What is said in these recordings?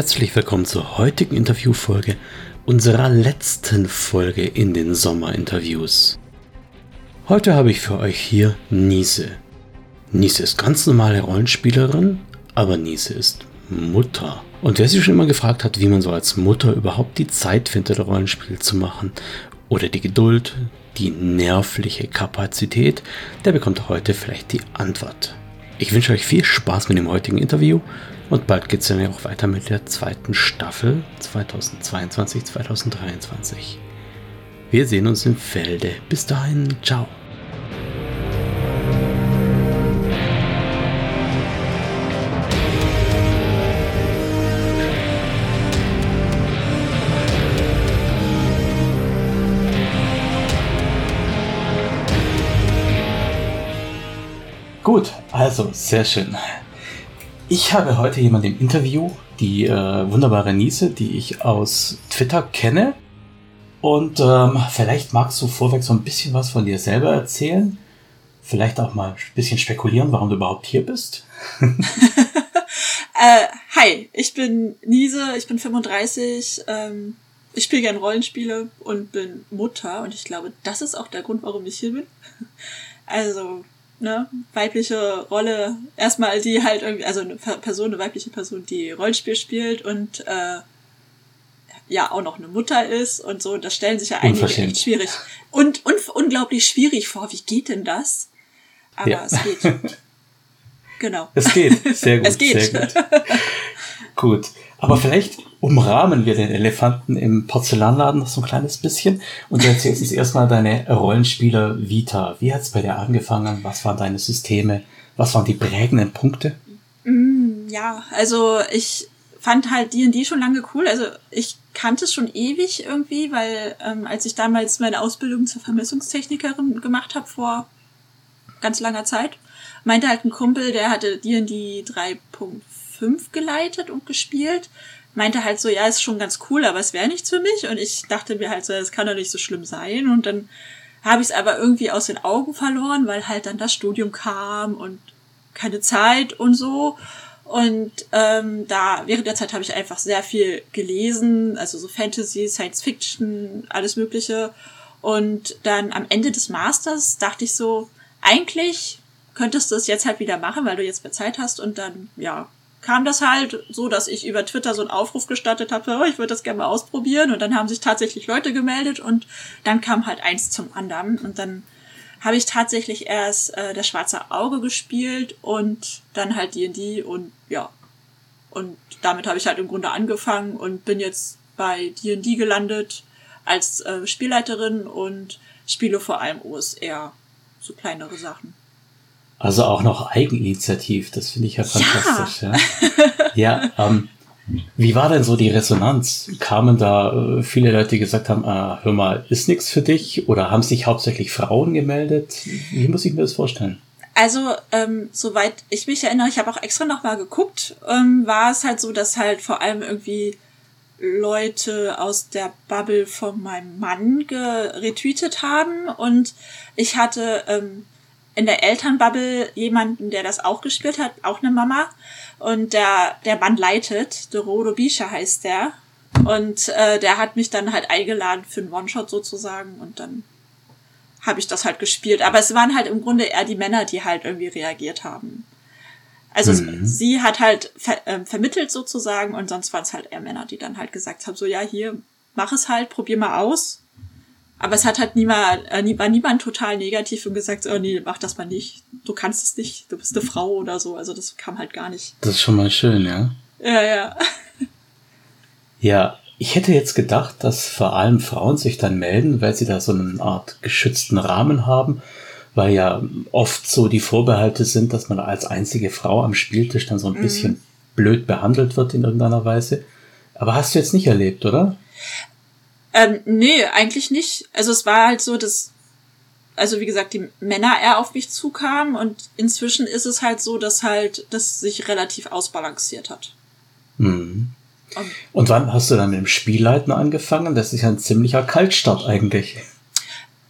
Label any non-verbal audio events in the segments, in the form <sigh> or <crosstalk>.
Herzlich willkommen zur heutigen Interviewfolge, unserer letzten Folge in den Sommerinterviews. Heute habe ich für euch hier Nise. Nise ist ganz normale Rollenspielerin, aber Nise ist Mutter. Und wer sich schon immer gefragt hat, wie man so als Mutter überhaupt die Zeit findet, Rollenspiel zu machen, oder die Geduld, die nervliche Kapazität, der bekommt heute vielleicht die Antwort. Ich wünsche euch viel Spaß mit dem heutigen Interview und bald geht es dann ja auch weiter mit der zweiten Staffel 2022-2023. Wir sehen uns im Felde. Bis dahin, ciao. Gut, also sehr schön. Ich habe heute jemanden im Interview, die äh, wunderbare Niese, die ich aus Twitter kenne. Und ähm, vielleicht magst du vorweg so ein bisschen was von dir selber erzählen. Vielleicht auch mal ein bisschen spekulieren, warum du überhaupt hier bist. <laughs> äh, hi, ich bin Niese, ich bin 35. Ähm, ich spiele gerne Rollenspiele und bin Mutter. Und ich glaube, das ist auch der Grund, warum ich hier bin. <laughs> Also, ne, weibliche Rolle, erstmal die halt irgendwie, also eine Person, eine weibliche Person, die Rollenspiel spielt und äh, ja auch noch eine Mutter ist und so, das stellen sich ja einige echt schwierig. Und, und unglaublich schwierig vor, wie geht denn das? Aber ja. es geht. <laughs> Genau. Es geht, sehr <laughs> gut. es geht. Sehr gut. gut. Aber vielleicht umrahmen wir den Elefanten im Porzellanladen noch so ein kleines bisschen und du erzählst uns erstmal deine Rollenspieler Vita. Wie hat es bei dir angefangen? Was waren deine Systeme? Was waren die prägenden Punkte? Mm, ja, also ich fand halt D&D schon lange cool. Also ich kannte es schon ewig irgendwie, weil ähm, als ich damals meine Ausbildung zur Vermessungstechnikerin gemacht habe vor ganz langer Zeit, meinte halt ein Kumpel, der hatte D&D 3.5 geleitet und gespielt meinte halt so, ja, ist schon ganz cool, aber es wäre nichts für mich. Und ich dachte mir halt so, das kann doch nicht so schlimm sein. Und dann habe ich es aber irgendwie aus den Augen verloren, weil halt dann das Studium kam und keine Zeit und so. Und ähm, da während der Zeit habe ich einfach sehr viel gelesen, also so Fantasy, Science Fiction, alles Mögliche. Und dann am Ende des Masters dachte ich so, eigentlich könntest du es jetzt halt wieder machen, weil du jetzt mehr Zeit hast und dann, ja, kam das halt so, dass ich über Twitter so einen Aufruf gestartet habe, oh, ich würde das gerne mal ausprobieren. Und dann haben sich tatsächlich Leute gemeldet und dann kam halt eins zum anderen. Und dann habe ich tatsächlich erst äh, das schwarze Auge gespielt und dann halt D&D und ja. Und damit habe ich halt im Grunde angefangen und bin jetzt bei D&D gelandet als äh, Spielleiterin und spiele vor allem OSR, so kleinere Sachen. Also auch noch Eigeninitiativ, das finde ich ja fantastisch. Ja, ja, ja ähm, wie war denn so die Resonanz? Kamen da äh, viele Leute, die gesagt haben, ah, hör mal, ist nichts für dich? Oder haben sich hauptsächlich Frauen gemeldet? Wie muss ich mir das vorstellen? Also, ähm, soweit ich mich erinnere, ich habe auch extra nochmal geguckt, ähm, war es halt so, dass halt vor allem irgendwie Leute aus der Bubble von meinem Mann retweetet haben und ich hatte ähm, in der Elternbubble jemanden, der das auch gespielt hat, auch eine Mama. Und der, der Mann leitet, Dorodo Bisha heißt der. Und äh, der hat mich dann halt eingeladen für einen One-Shot sozusagen und dann habe ich das halt gespielt. Aber es waren halt im Grunde eher die Männer, die halt irgendwie reagiert haben. Also mhm. sie hat halt ver äh, vermittelt sozusagen und sonst waren es halt eher Männer, die dann halt gesagt haben, so ja, hier, mach es halt, probier mal aus. Aber es hat halt niemand, äh, war niemand total negativ und gesagt, oh nee, mach das mal nicht. Du kannst es nicht, du bist eine Frau oder so. Also das kam halt gar nicht. Das ist schon mal schön, ja. Ja, ja. Ja, ich hätte jetzt gedacht, dass vor allem Frauen sich dann melden, weil sie da so eine Art geschützten Rahmen haben, weil ja oft so die Vorbehalte sind, dass man als einzige Frau am Spieltisch dann so ein mhm. bisschen blöd behandelt wird in irgendeiner Weise. Aber hast du jetzt nicht erlebt, oder? Ähm, nee, eigentlich nicht. Also es war halt so, dass, also wie gesagt, die Männer eher auf mich zukamen und inzwischen ist es halt so, dass halt das sich relativ ausbalanciert hat. Mhm. Um, und wann hast du dann mit dem Spielleiten angefangen? Das ist ja ein ziemlicher Kaltstart eigentlich.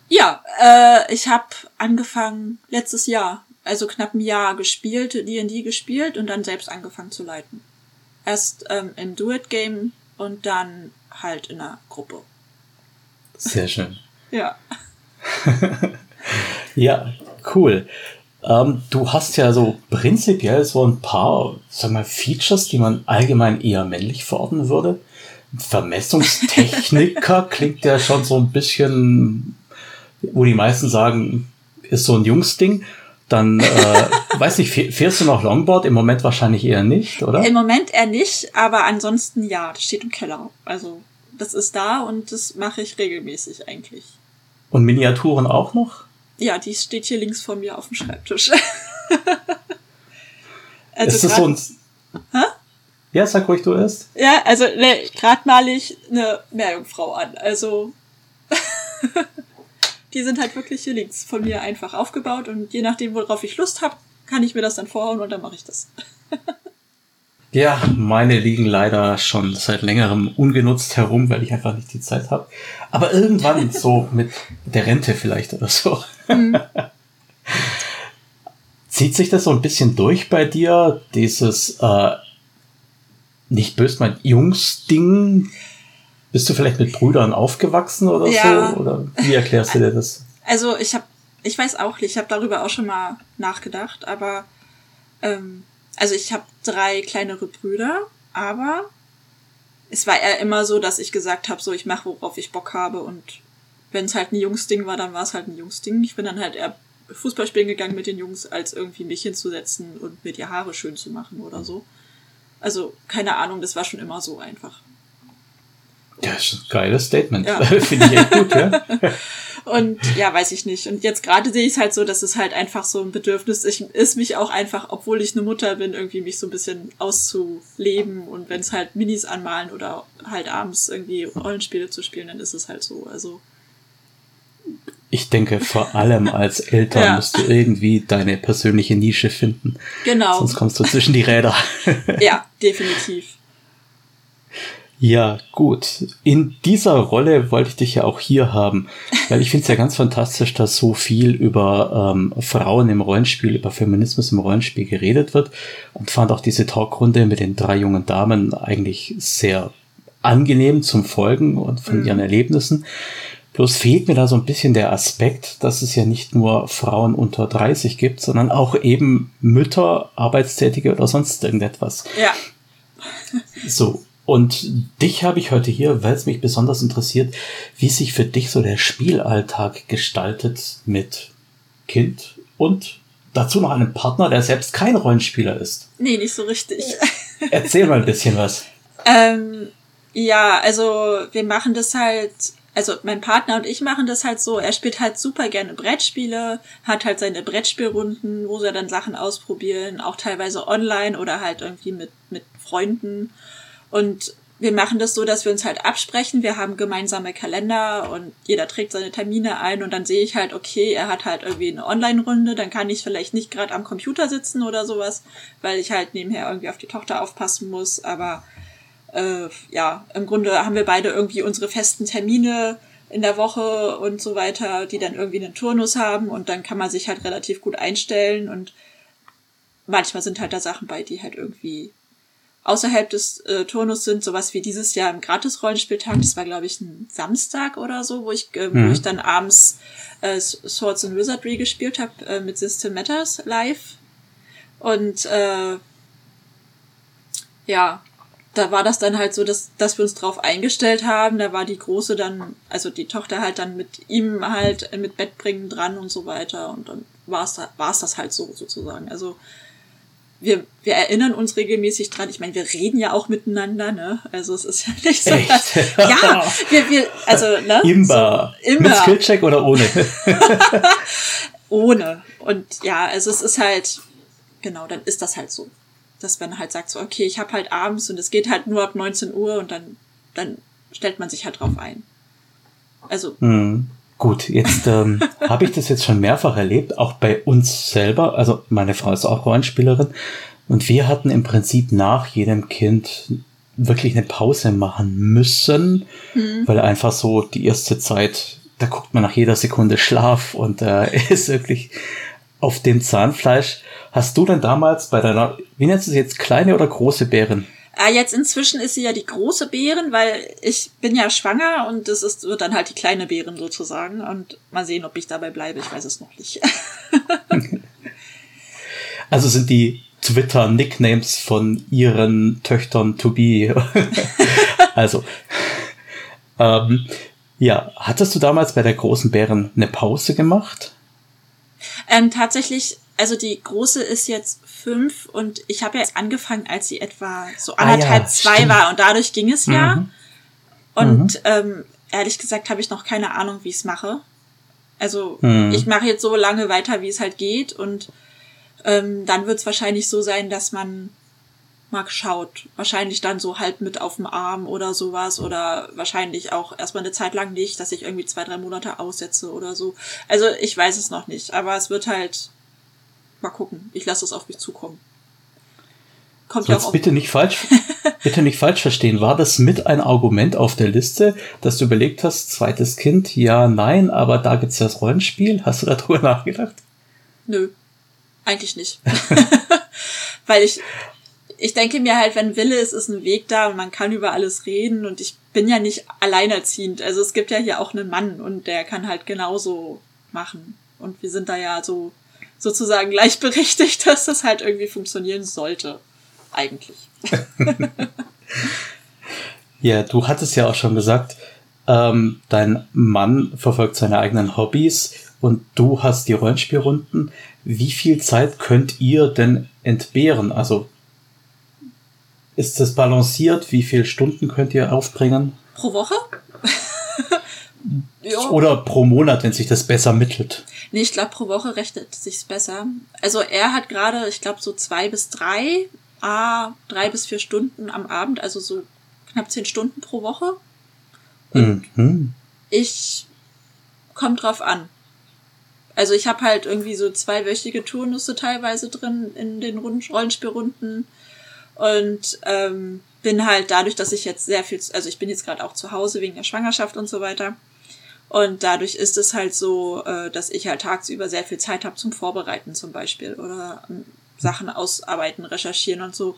Ja, äh, ich habe angefangen letztes Jahr, also knapp ein Jahr gespielt, D&D gespielt und dann selbst angefangen zu leiten. Erst ähm, im Do-It-Game und dann halt in einer Gruppe. Sehr schön. Ja. <laughs> ja, cool. Ähm, du hast ja so prinzipiell so ein paar, sag mal, Features, die man allgemein eher männlich verorten würde. Vermessungstechniker <laughs> klingt ja schon so ein bisschen, wo die meisten sagen, ist so ein Jungsding. Dann, äh, <laughs> weiß nicht, fährst du noch Longboard? Im Moment wahrscheinlich eher nicht, oder? Im Moment eher nicht, aber ansonsten ja, das steht im Keller. Also, das ist da und das mache ich regelmäßig eigentlich. Und Miniaturen auch noch? Ja, die steht hier links vor mir auf dem Schreibtisch. <laughs> also ist das so ein. Hä? Ja, sag ruhig, du erst. Ja, also ne, gerade male ich eine Meerjungfrau an. Also <laughs> die sind halt wirklich hier links von mir einfach aufgebaut und je nachdem, worauf ich Lust habe, kann ich mir das dann vorhauen und dann mache ich das. <laughs> ja, meine liegen leider schon seit längerem ungenutzt herum, weil ich einfach nicht die Zeit habe. Aber irgendwann <laughs> so mit der Rente vielleicht oder so. Mhm. <laughs> Zieht sich das so ein bisschen durch bei dir, dieses äh, nicht böse mein Jungs-Ding? Bist du vielleicht mit Brüdern aufgewachsen oder ja. so? Oder wie erklärst du dir das? Also ich habe, ich weiß auch nicht, ich habe darüber auch schon mal nachgedacht, aber ähm, also ich habe drei kleinere Brüder, aber es war eher immer so, dass ich gesagt habe, so ich mache, worauf ich Bock habe und wenn es halt ein Jungsding war, dann war es halt ein Jungsding. Ich bin dann halt eher Fußball spielen gegangen mit den Jungs, als irgendwie mich hinzusetzen und mir die Haare schön zu machen oder so. Also, keine Ahnung, das war schon immer so einfach. Ja, ist ein <laughs> geiles Statement. Ja. <laughs> Finde ich echt gut, ja. <laughs> Und ja, weiß ich nicht. Und jetzt gerade sehe ich es halt so, dass es halt einfach so ein Bedürfnis ist, mich auch einfach, obwohl ich eine Mutter bin, irgendwie mich so ein bisschen auszuleben. Und wenn es halt Minis anmalen oder halt abends irgendwie Rollenspiele zu spielen, dann ist es halt so. Also ich denke, vor allem als Eltern ja. musst du irgendwie deine persönliche Nische finden. Genau. Sonst kommst du zwischen die Räder. ja, definitiv. Ja, gut. In dieser Rolle wollte ich dich ja auch hier haben, weil ich finde es ja ganz fantastisch, dass so viel über ähm, Frauen im Rollenspiel, über Feminismus im Rollenspiel geredet wird und fand auch diese Talkrunde mit den drei jungen Damen eigentlich sehr angenehm zum Folgen und von mhm. ihren Erlebnissen. Bloß fehlt mir da so ein bisschen der Aspekt, dass es ja nicht nur Frauen unter 30 gibt, sondern auch eben Mütter, Arbeitstätige oder sonst irgendetwas. Ja. So. Und dich habe ich heute hier, weil es mich besonders interessiert, wie sich für dich so der Spielalltag gestaltet mit Kind und dazu noch einem Partner, der selbst kein Rollenspieler ist. Nee, nicht so richtig. <laughs> Erzähl mal ein bisschen was. Ähm, ja, also wir machen das halt also mein Partner und ich machen das halt so, er spielt halt super gerne Brettspiele, hat halt seine Brettspielrunden, wo sie dann Sachen ausprobieren, auch teilweise online oder halt irgendwie mit, mit Freunden. Und wir machen das so, dass wir uns halt absprechen. Wir haben gemeinsame Kalender und jeder trägt seine Termine ein und dann sehe ich halt, okay, er hat halt irgendwie eine Online-Runde, dann kann ich vielleicht nicht gerade am Computer sitzen oder sowas, weil ich halt nebenher irgendwie auf die Tochter aufpassen muss. Aber äh, ja, im Grunde haben wir beide irgendwie unsere festen Termine in der Woche und so weiter, die dann irgendwie einen Turnus haben und dann kann man sich halt relativ gut einstellen und manchmal sind halt da Sachen bei, die halt irgendwie außerhalb des äh, Turnus sind, sowas wie dieses Jahr im Gratis-Rollenspieltag, das war glaube ich ein Samstag oder so, wo ich, äh, mhm. wo ich dann abends äh, Swords and Wizardry gespielt habe äh, mit System Matters live und äh, ja, da war das dann halt so, dass, dass wir uns drauf eingestellt haben. Da war die Große dann, also die Tochter halt dann mit ihm halt mit Bettbringen dran und so weiter. Und dann war es war es das halt so sozusagen. Also wir, wir erinnern uns regelmäßig dran. Ich meine, wir reden ja auch miteinander, ne? Also es ist ja nicht so, dass, ja, wir, wir, also ne? Imba. So, immer. Mit Skillcheck oder ohne? <laughs> ohne. Und ja, also es ist halt, genau, dann ist das halt so dass man halt sagt, so, okay, ich habe halt abends und es geht halt nur ab 19 Uhr und dann, dann stellt man sich halt drauf ein. Also. Mhm. Gut, jetzt ähm, <laughs> habe ich das jetzt schon mehrfach erlebt, auch bei uns selber. Also meine Frau ist auch Rollenspielerin und wir hatten im Prinzip nach jedem Kind wirklich eine Pause machen müssen, mhm. weil einfach so die erste Zeit, da guckt man nach jeder Sekunde Schlaf und äh, <laughs> ist wirklich auf dem Zahnfleisch. Hast du denn damals bei deiner, wie nennst du sie jetzt, kleine oder große Bären? Äh, jetzt inzwischen ist sie ja die große Bären, weil ich bin ja schwanger und das ist, wird dann halt die kleine Bären sozusagen. Und mal sehen, ob ich dabei bleibe. Ich weiß es noch nicht. <laughs> also sind die Twitter-Nicknames von ihren Töchtern to be. <laughs> also, ähm, ja, hattest du damals bei der großen Bären eine Pause gemacht? Ähm, tatsächlich, also die große ist jetzt fünf und ich habe ja jetzt angefangen, als sie etwa so anderthalb, ah, ja, zwei stimmt. war und dadurch ging es ja. Mhm. Und mhm. Ähm, ehrlich gesagt habe ich noch keine Ahnung, wie ich es mache. Also mhm. ich mache jetzt so lange weiter, wie es halt geht und ähm, dann wird es wahrscheinlich so sein, dass man mal schaut. Wahrscheinlich dann so halb mit auf dem Arm oder sowas oder wahrscheinlich auch erstmal eine Zeit lang nicht, dass ich irgendwie zwei, drei Monate aussetze oder so. Also ich weiß es noch nicht, aber es wird halt mal gucken. Ich lasse es auf mich zukommen. Kommt ja auch bitte nicht falsch, <laughs> bitte nicht falsch verstehen. War das mit ein Argument auf der Liste, dass du überlegt hast, zweites Kind, ja, nein, aber da gibt's das Rollenspiel? Hast du darüber <laughs> nachgedacht? Nö. Eigentlich nicht. <laughs> Weil ich, ich denke mir halt, wenn Wille ist, ist ein Weg da und man kann über alles reden und ich bin ja nicht alleinerziehend. Also es gibt ja hier auch einen Mann und der kann halt genauso machen. Und wir sind da ja so sozusagen gleichberechtigt, <laughs> dass das halt irgendwie funktionieren sollte. Eigentlich. <laughs> ja, du hattest ja auch schon gesagt, ähm, dein Mann verfolgt seine eigenen Hobbys und du hast die Rollenspielrunden. Wie viel Zeit könnt ihr denn entbehren? Also ist das balanciert? Wie viele Stunden könnt ihr aufbringen? Pro Woche? Ja. Oder pro Monat, wenn sich das besser mittelt? Nee, ich glaube, pro Woche rechnet sich's besser. Also er hat gerade, ich glaube, so zwei bis drei, ah, drei bis vier Stunden am Abend, also so knapp zehn Stunden pro Woche. Und mhm. ich kommt drauf an. Also ich habe halt irgendwie so zweiwöchige Turnusse teilweise drin in den Rollenspielrunden und ähm, bin halt dadurch, dass ich jetzt sehr viel, also ich bin jetzt gerade auch zu Hause wegen der Schwangerschaft und so weiter. Und dadurch ist es halt so, äh, dass ich halt tagsüber sehr viel Zeit habe zum Vorbereiten zum Beispiel oder ähm, Sachen ausarbeiten, recherchieren und so.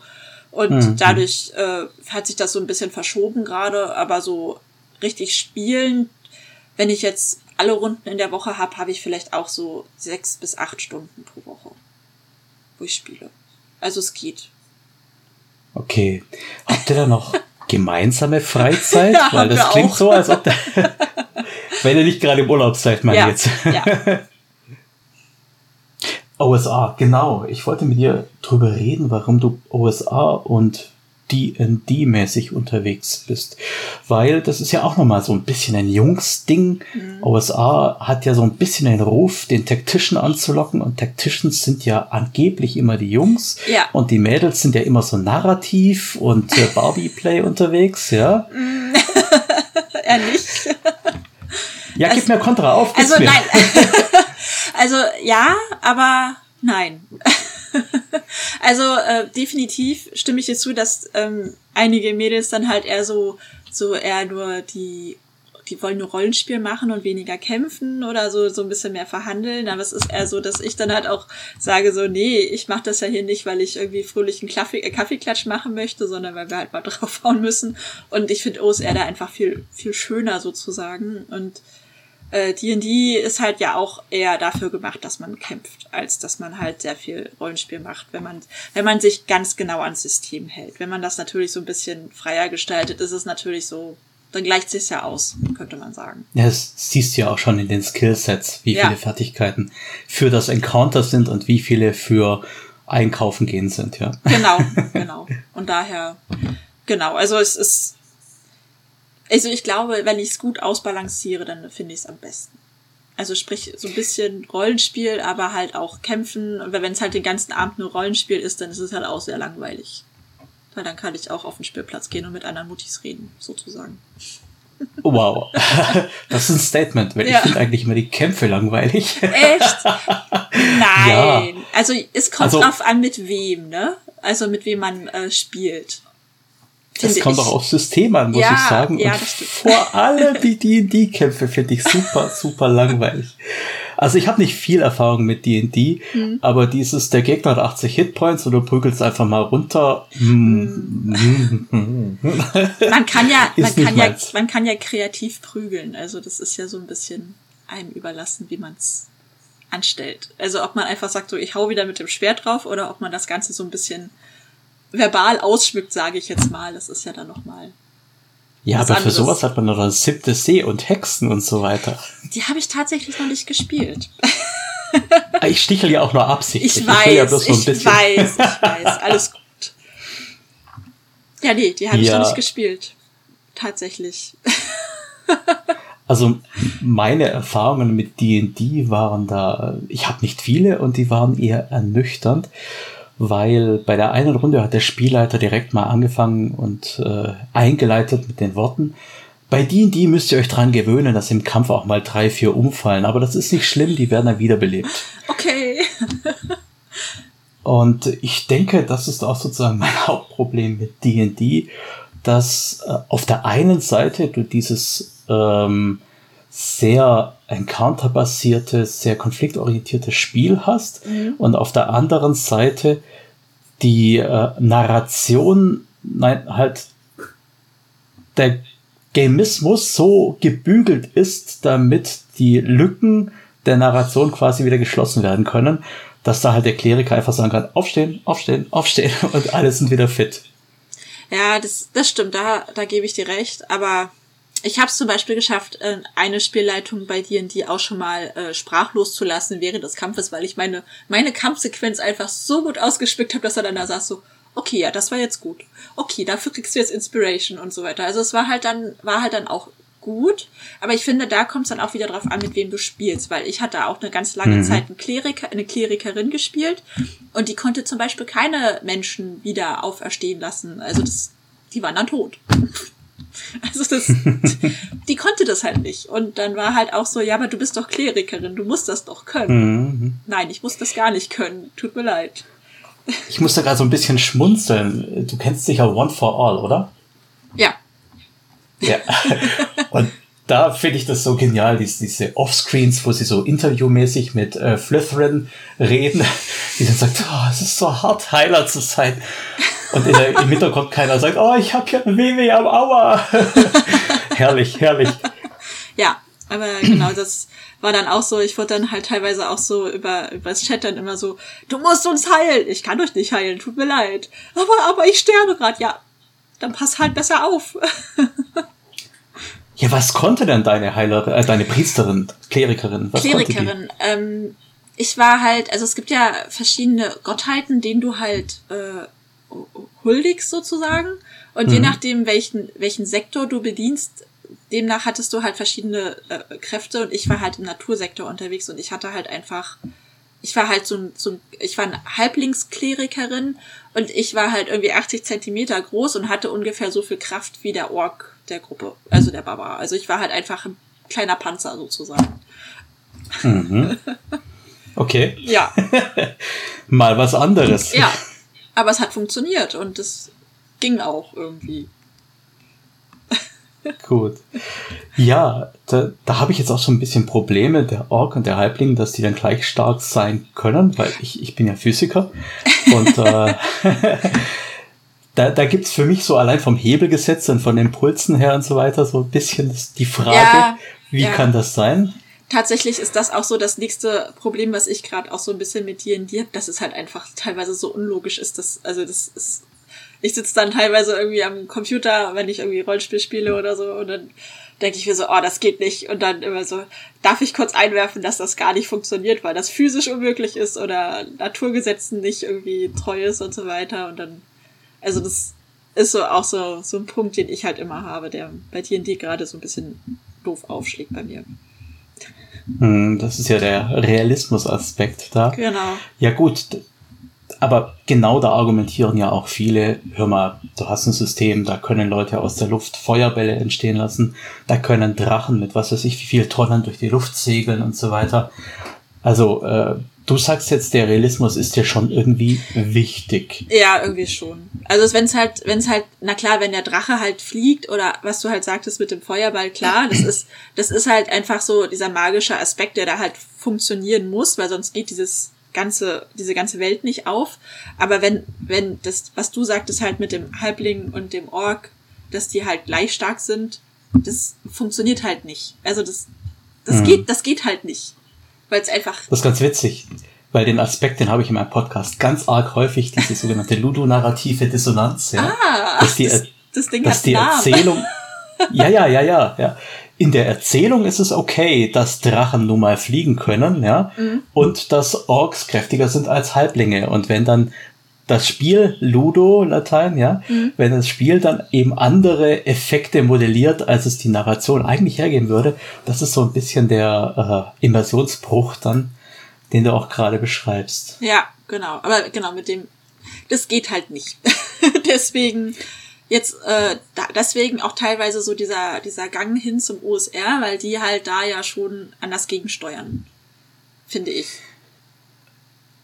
Und mhm. dadurch äh, hat sich das so ein bisschen verschoben gerade, aber so richtig spielen, wenn ich jetzt alle Runden in der Woche habe, habe ich vielleicht auch so sechs bis acht Stunden pro Woche, wo ich spiele. Also es geht. Okay. Habt ihr da noch <laughs> gemeinsame Freizeit? ja, Weil das klingt auch. so, als ob der, <laughs> wenn ihr nicht gerade im Urlaub seid, ja, jetzt. Ja. <laughs> OSA, genau. Ich wollte mit dir drüber reden, warum du OSA und D&D-mäßig unterwegs bist. Weil das ist ja auch nochmal so ein bisschen ein Jungs-Ding. Mhm. OSA hat ja so ein bisschen den Ruf, den Tactician anzulocken und Tacticians sind ja angeblich immer die Jungs ja. und die Mädels sind ja immer so narrativ und äh, Barbie-Play <laughs> unterwegs, ja. <laughs> Ja, also, gib mir Kontra auf. Also mir. nein. <laughs> also ja, aber nein. <laughs> also äh, definitiv stimme ich dir zu, dass ähm, einige Mädels dann halt eher so, so eher nur die, die wollen nur Rollenspiel machen und weniger kämpfen oder so, so ein bisschen mehr verhandeln. Aber es ist eher so, dass ich dann halt auch sage so, nee, ich mache das ja hier nicht, weil ich irgendwie fröhlichen Kaffee, äh, Kaffeeklatsch machen möchte, sondern weil wir halt mal <laughs> draufhauen müssen. Und ich finde OSR da einfach viel, viel schöner sozusagen. Und D&D äh, ist halt ja auch eher dafür gemacht, dass man kämpft, als dass man halt sehr viel Rollenspiel macht, wenn man, wenn man sich ganz genau ans System hält. Wenn man das natürlich so ein bisschen freier gestaltet, ist es natürlich so, dann gleicht sich's ja aus, könnte man sagen. Ja, das siehst du ja auch schon in den Skillsets, wie ja. viele Fertigkeiten für das Encounter sind und wie viele für Einkaufen gehen sind, ja. Genau, <laughs> genau. Und daher, genau, also es ist, also ich glaube, wenn ich es gut ausbalanciere, dann finde ich es am besten. Also sprich, so ein bisschen Rollenspiel, aber halt auch kämpfen. Und wenn es halt den ganzen Abend nur Rollenspiel ist, dann ist es halt auch sehr langweilig. Weil dann kann ich auch auf den Spielplatz gehen und mit anderen Mutis reden, sozusagen. Oh, wow. <laughs> Das ist ein Statement, weil ja. ich finde eigentlich immer die Kämpfe langweilig. Echt? <laughs> Nein. Ja. Also es kommt also, drauf an, mit wem, ne? Also mit wem man äh, spielt. Es kommt auch aufs System an, muss ja, ich sagen. Ja, Und vor allem die D&D-Kämpfe finde ich super, <laughs> super langweilig. Also ich habe nicht viel Erfahrung mit D&D, mhm. aber dieses, der Gegner hat 80 Hitpoints und du prügelst einfach mal runter. Mhm. man kann ja, <laughs> man kann ja, man kann ja kreativ prügeln. Also das ist ja so ein bisschen einem überlassen, wie man es anstellt. Also ob man einfach sagt, so ich hau wieder mit dem Schwert drauf oder ob man das Ganze so ein bisschen verbal ausschmückt, sage ich jetzt mal. Das ist ja dann nochmal ja, aber anderes. für sowas hat man noch das siebte See und Hexen und so weiter. Die habe ich tatsächlich noch nicht gespielt. Ah, ich stichel ja auch nur absichtlich. Ich weiß, ich, ja ich weiß, ich weiß, alles gut. Ja, nee, die habe ja. ich noch nicht gespielt. Tatsächlich. <laughs> Also meine Erfahrungen mit D&D waren da, ich habe nicht viele und die waren eher ernüchternd weil bei der einen Runde hat der Spielleiter direkt mal angefangen und äh, eingeleitet mit den Worten, bei D&D müsst ihr euch dran gewöhnen, dass im Kampf auch mal drei, vier umfallen, aber das ist nicht schlimm, die werden dann wiederbelebt. <laughs> Okay. <laughs> und ich denke, das ist auch sozusagen mein <laughs> Hauptproblem mit D&D, dass äh, auf der einen Seite du dieses ähm, sehr encounterbasiertes, sehr konfliktorientiertes Spiel hast mhm. und auf der anderen Seite die äh, Narration, nein, halt der Gamismus so gebügelt ist, damit die Lücken der Narration quasi wieder geschlossen werden können, dass da halt der Kleriker einfach sagen kann, aufstehen, aufstehen, aufstehen <laughs> und alle sind wieder fit. Ja, das, das stimmt, da, da gebe ich dir recht, aber ich habe es zum Beispiel geschafft, äh, eine Spielleitung bei D&D auch schon mal äh, sprachlos zu lassen während des Kampfes, weil ich meine meine Kampfsequenz einfach so gut ausgespickt habe, dass er dann da saß so, okay, ja, das war jetzt gut. Okay, dafür kriegst du jetzt Inspiration und so weiter. Also es war halt dann war halt dann auch gut, aber ich finde, da kommt es dann auch wieder drauf an, mit wem du spielst, weil ich hatte auch eine ganz lange mhm. Zeit einen Kleriker, eine Klerikerin gespielt und die konnte zum Beispiel keine Menschen wieder auferstehen lassen. Also das, die waren dann tot. <laughs> Also das, die konnte das halt nicht. Und dann war halt auch so, ja, aber du bist doch Klerikerin, du musst das doch können. Mhm. Nein, ich muss das gar nicht können. Tut mir leid. Ich muss da gerade so ein bisschen schmunzeln. Du kennst sicher One for All, oder? Ja. Ja. <laughs> Und da finde ich das so genial, diese, diese Offscreens, wo sie so interviewmäßig mit äh, Flytherin reden, <laughs> die dann sagt, oh, es ist so hart, Heiler zu sein. Und der, im Hintergrund keiner sagt, oh, ich habe hier ein Wehweh am Aua. <laughs> herrlich, herrlich. Ja, aber genau, das war dann auch so, ich wurde dann halt teilweise auch so über, über das Chat dann immer so, du musst uns heilen. Ich kann euch nicht heilen, tut mir leid. Aber, aber ich sterbe gerade. Ja, dann pass halt besser auf. <laughs> ja, was konnte denn deine Heilerin, äh, deine Priesterin, Klerikerin? Was Klerikerin, ähm, ich war halt, also es gibt ja verschiedene Gottheiten, denen du halt äh, huldigst sozusagen. Und mhm. je nachdem, welchen, welchen Sektor du bedienst, demnach hattest du halt verschiedene äh, Kräfte und ich war halt im Natursektor unterwegs und ich hatte halt einfach, ich war halt so ein, so ein ich war eine Halblingsklerikerin und ich war halt irgendwie 80 Zentimeter groß und hatte ungefähr so viel Kraft wie der Ork der Gruppe, also der Baba. Also ich war halt einfach ein kleiner Panzer sozusagen. Mhm. Okay. Ja. <laughs> Mal was anderes. Ja, aber es hat funktioniert und es ging auch irgendwie. <laughs> Gut. Ja, da, da habe ich jetzt auch so ein bisschen Probleme, der Ork und der Halbling, dass die dann gleich stark sein können, weil ich, ich bin ja Physiker. Und äh, <laughs> da, da gibt es für mich so allein vom Hebelgesetz und von den Pulsen her und so weiter so ein bisschen die Frage, ja, wie ja. kann das sein? tatsächlich ist das auch so das nächste Problem, was ich gerade auch so ein bisschen mit dir in dir habe, dass es halt einfach teilweise so unlogisch ist, dass, also das ist, ich sitze dann teilweise irgendwie am Computer, wenn ich irgendwie Rollenspiel spiele oder so, und dann denke ich mir so, oh, das geht nicht. Und dann immer so, darf ich kurz einwerfen, dass das gar nicht funktioniert, weil das physisch unmöglich ist oder Naturgesetzen nicht irgendwie treu ist und so weiter. Und dann, also das ist so auch so, so ein Punkt, den ich halt immer habe, der bei D&D gerade so ein bisschen doof aufschlägt bei mir. Hm, das ist ja der Realismus-Aspekt da. Genau. Ja gut, aber genau da argumentieren ja auch viele, hör mal, du hast ein System, da können Leute aus der Luft Feuerbälle entstehen lassen, da können Drachen mit was weiß ich wie viel Tonnen durch die Luft segeln und so weiter. Also äh, Du sagst jetzt, der Realismus ist dir schon irgendwie wichtig. Ja, irgendwie schon. Also wenn es halt, wenn es halt, na klar, wenn der Drache halt fliegt oder was du halt sagtest mit dem Feuerball, klar, das ist, das ist halt einfach so dieser magische Aspekt, der da halt funktionieren muss, weil sonst geht dieses ganze, diese ganze Welt nicht auf. Aber wenn, wenn das, was du sagtest halt mit dem Halbling und dem Ork, dass die halt gleich stark sind, das funktioniert halt nicht. Also das, das mhm. geht, das geht halt nicht. Weil es einfach. Das ist ganz witzig. Weil den Aspekt, den habe ich in meinem Podcast ganz arg häufig, diese sogenannte ludonarrative Dissonanz. Ja, ah, dass die, das, das Ding dass die Erzählung. <laughs> ja, ja, ja, ja, ja in der Erzählung ist es okay, dass Drachen nun mal fliegen können, ja, mhm. und dass Orks kräftiger sind als Halblinge. Und wenn dann das Spiel, Ludo, Latein, ja, mhm. wenn das Spiel dann eben andere Effekte modelliert, als es die Narration eigentlich hergeben würde, das ist so ein bisschen der äh, Immersionsbruch dann, den du auch gerade beschreibst. Ja, genau. Aber genau, mit dem, das geht halt nicht. <laughs> Deswegen jetzt äh, da, deswegen auch teilweise so dieser, dieser Gang hin zum OSR, weil die halt da ja schon anders gegensteuern, finde ich.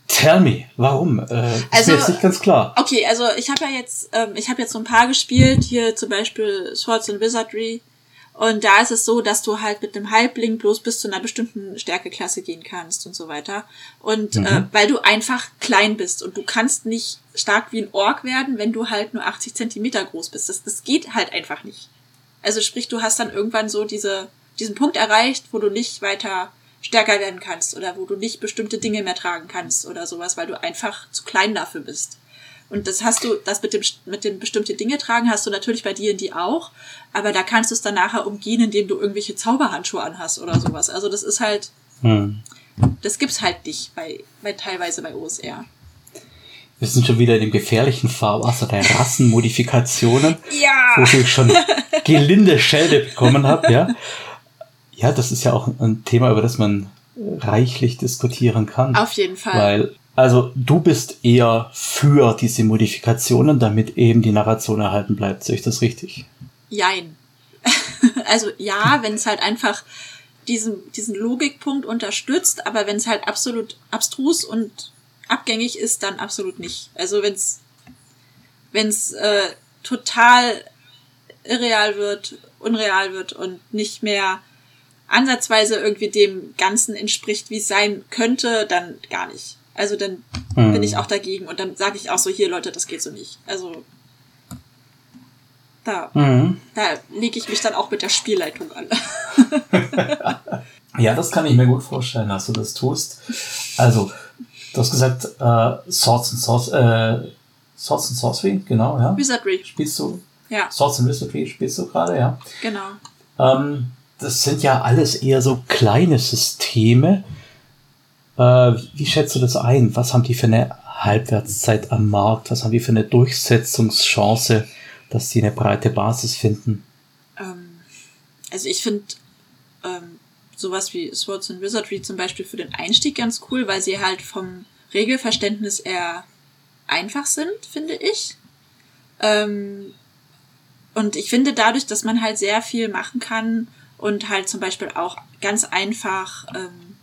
Tell me, warum? Äh, also, ist mir nicht ganz klar. Okay, also ich habe ja jetzt, ähm, ich habe jetzt so ein paar gespielt, hier zum Beispiel Swords and Wizardry, und da ist es so, dass du halt mit einem Halbling bloß bis zu einer bestimmten Stärkeklasse gehen kannst und so weiter. Und mhm. äh, weil du einfach klein bist und du kannst nicht stark wie ein Ork werden, wenn du halt nur 80 Zentimeter groß bist. Das, das geht halt einfach nicht. Also sprich, du hast dann irgendwann so diese, diesen Punkt erreicht, wo du nicht weiter stärker werden kannst oder wo du nicht bestimmte Dinge mehr tragen kannst oder sowas, weil du einfach zu klein dafür bist. Und das hast du, das mit dem, mit dem bestimmte Dinge tragen hast du natürlich bei dir in die auch, aber da kannst du es dann nachher umgehen, indem du irgendwelche Zauberhandschuhe anhast oder sowas. Also das ist halt, hm. das gibt's halt nicht bei, bei teilweise bei OSR. Wir sind schon wieder in dem gefährlichen Fahrwasser der Rassenmodifikationen, ja. wo ich schon <laughs> gelinde Schelde bekommen habe, ja. Ja, das ist ja auch ein Thema, über das man reichlich diskutieren kann. Auf jeden Fall. Weil also du bist eher für diese Modifikationen, damit eben die Narration erhalten bleibt. Sehe ich das richtig? Jein. <laughs> also ja, wenn es halt einfach diesen, diesen Logikpunkt unterstützt, aber wenn es halt absolut abstrus und abgängig ist, dann absolut nicht. Also wenn es wenn's, äh, total irreal wird, unreal wird und nicht mehr ansatzweise irgendwie dem Ganzen entspricht, wie es sein könnte, dann gar nicht. Also dann hm. bin ich auch dagegen und dann sage ich auch so, hier Leute, das geht so nicht. Also da, mhm. da lege ich mich dann auch mit der Spielleitung an. <laughs> ja, das kann ich mir gut vorstellen, dass du das tust. Also, du hast gesagt, äh, Swords and Sorcery, äh, Swords and Sorcery, genau, ja. Wizardry. Spielst du? Ja. Swords and Wizardry spielst du gerade, ja. Genau. Ähm, das sind ja alles eher so kleine Systeme, äh, wie schätzt du das ein? Was haben die für eine Halbwertszeit am Markt? Was haben die für eine Durchsetzungschance, dass sie eine breite Basis finden? Ähm, also ich finde ähm, sowas wie Swords and Wizardry zum Beispiel für den Einstieg ganz cool, weil sie halt vom Regelverständnis eher einfach sind, finde ich. Ähm, und ich finde dadurch, dass man halt sehr viel machen kann und halt zum Beispiel auch ganz einfach ähm,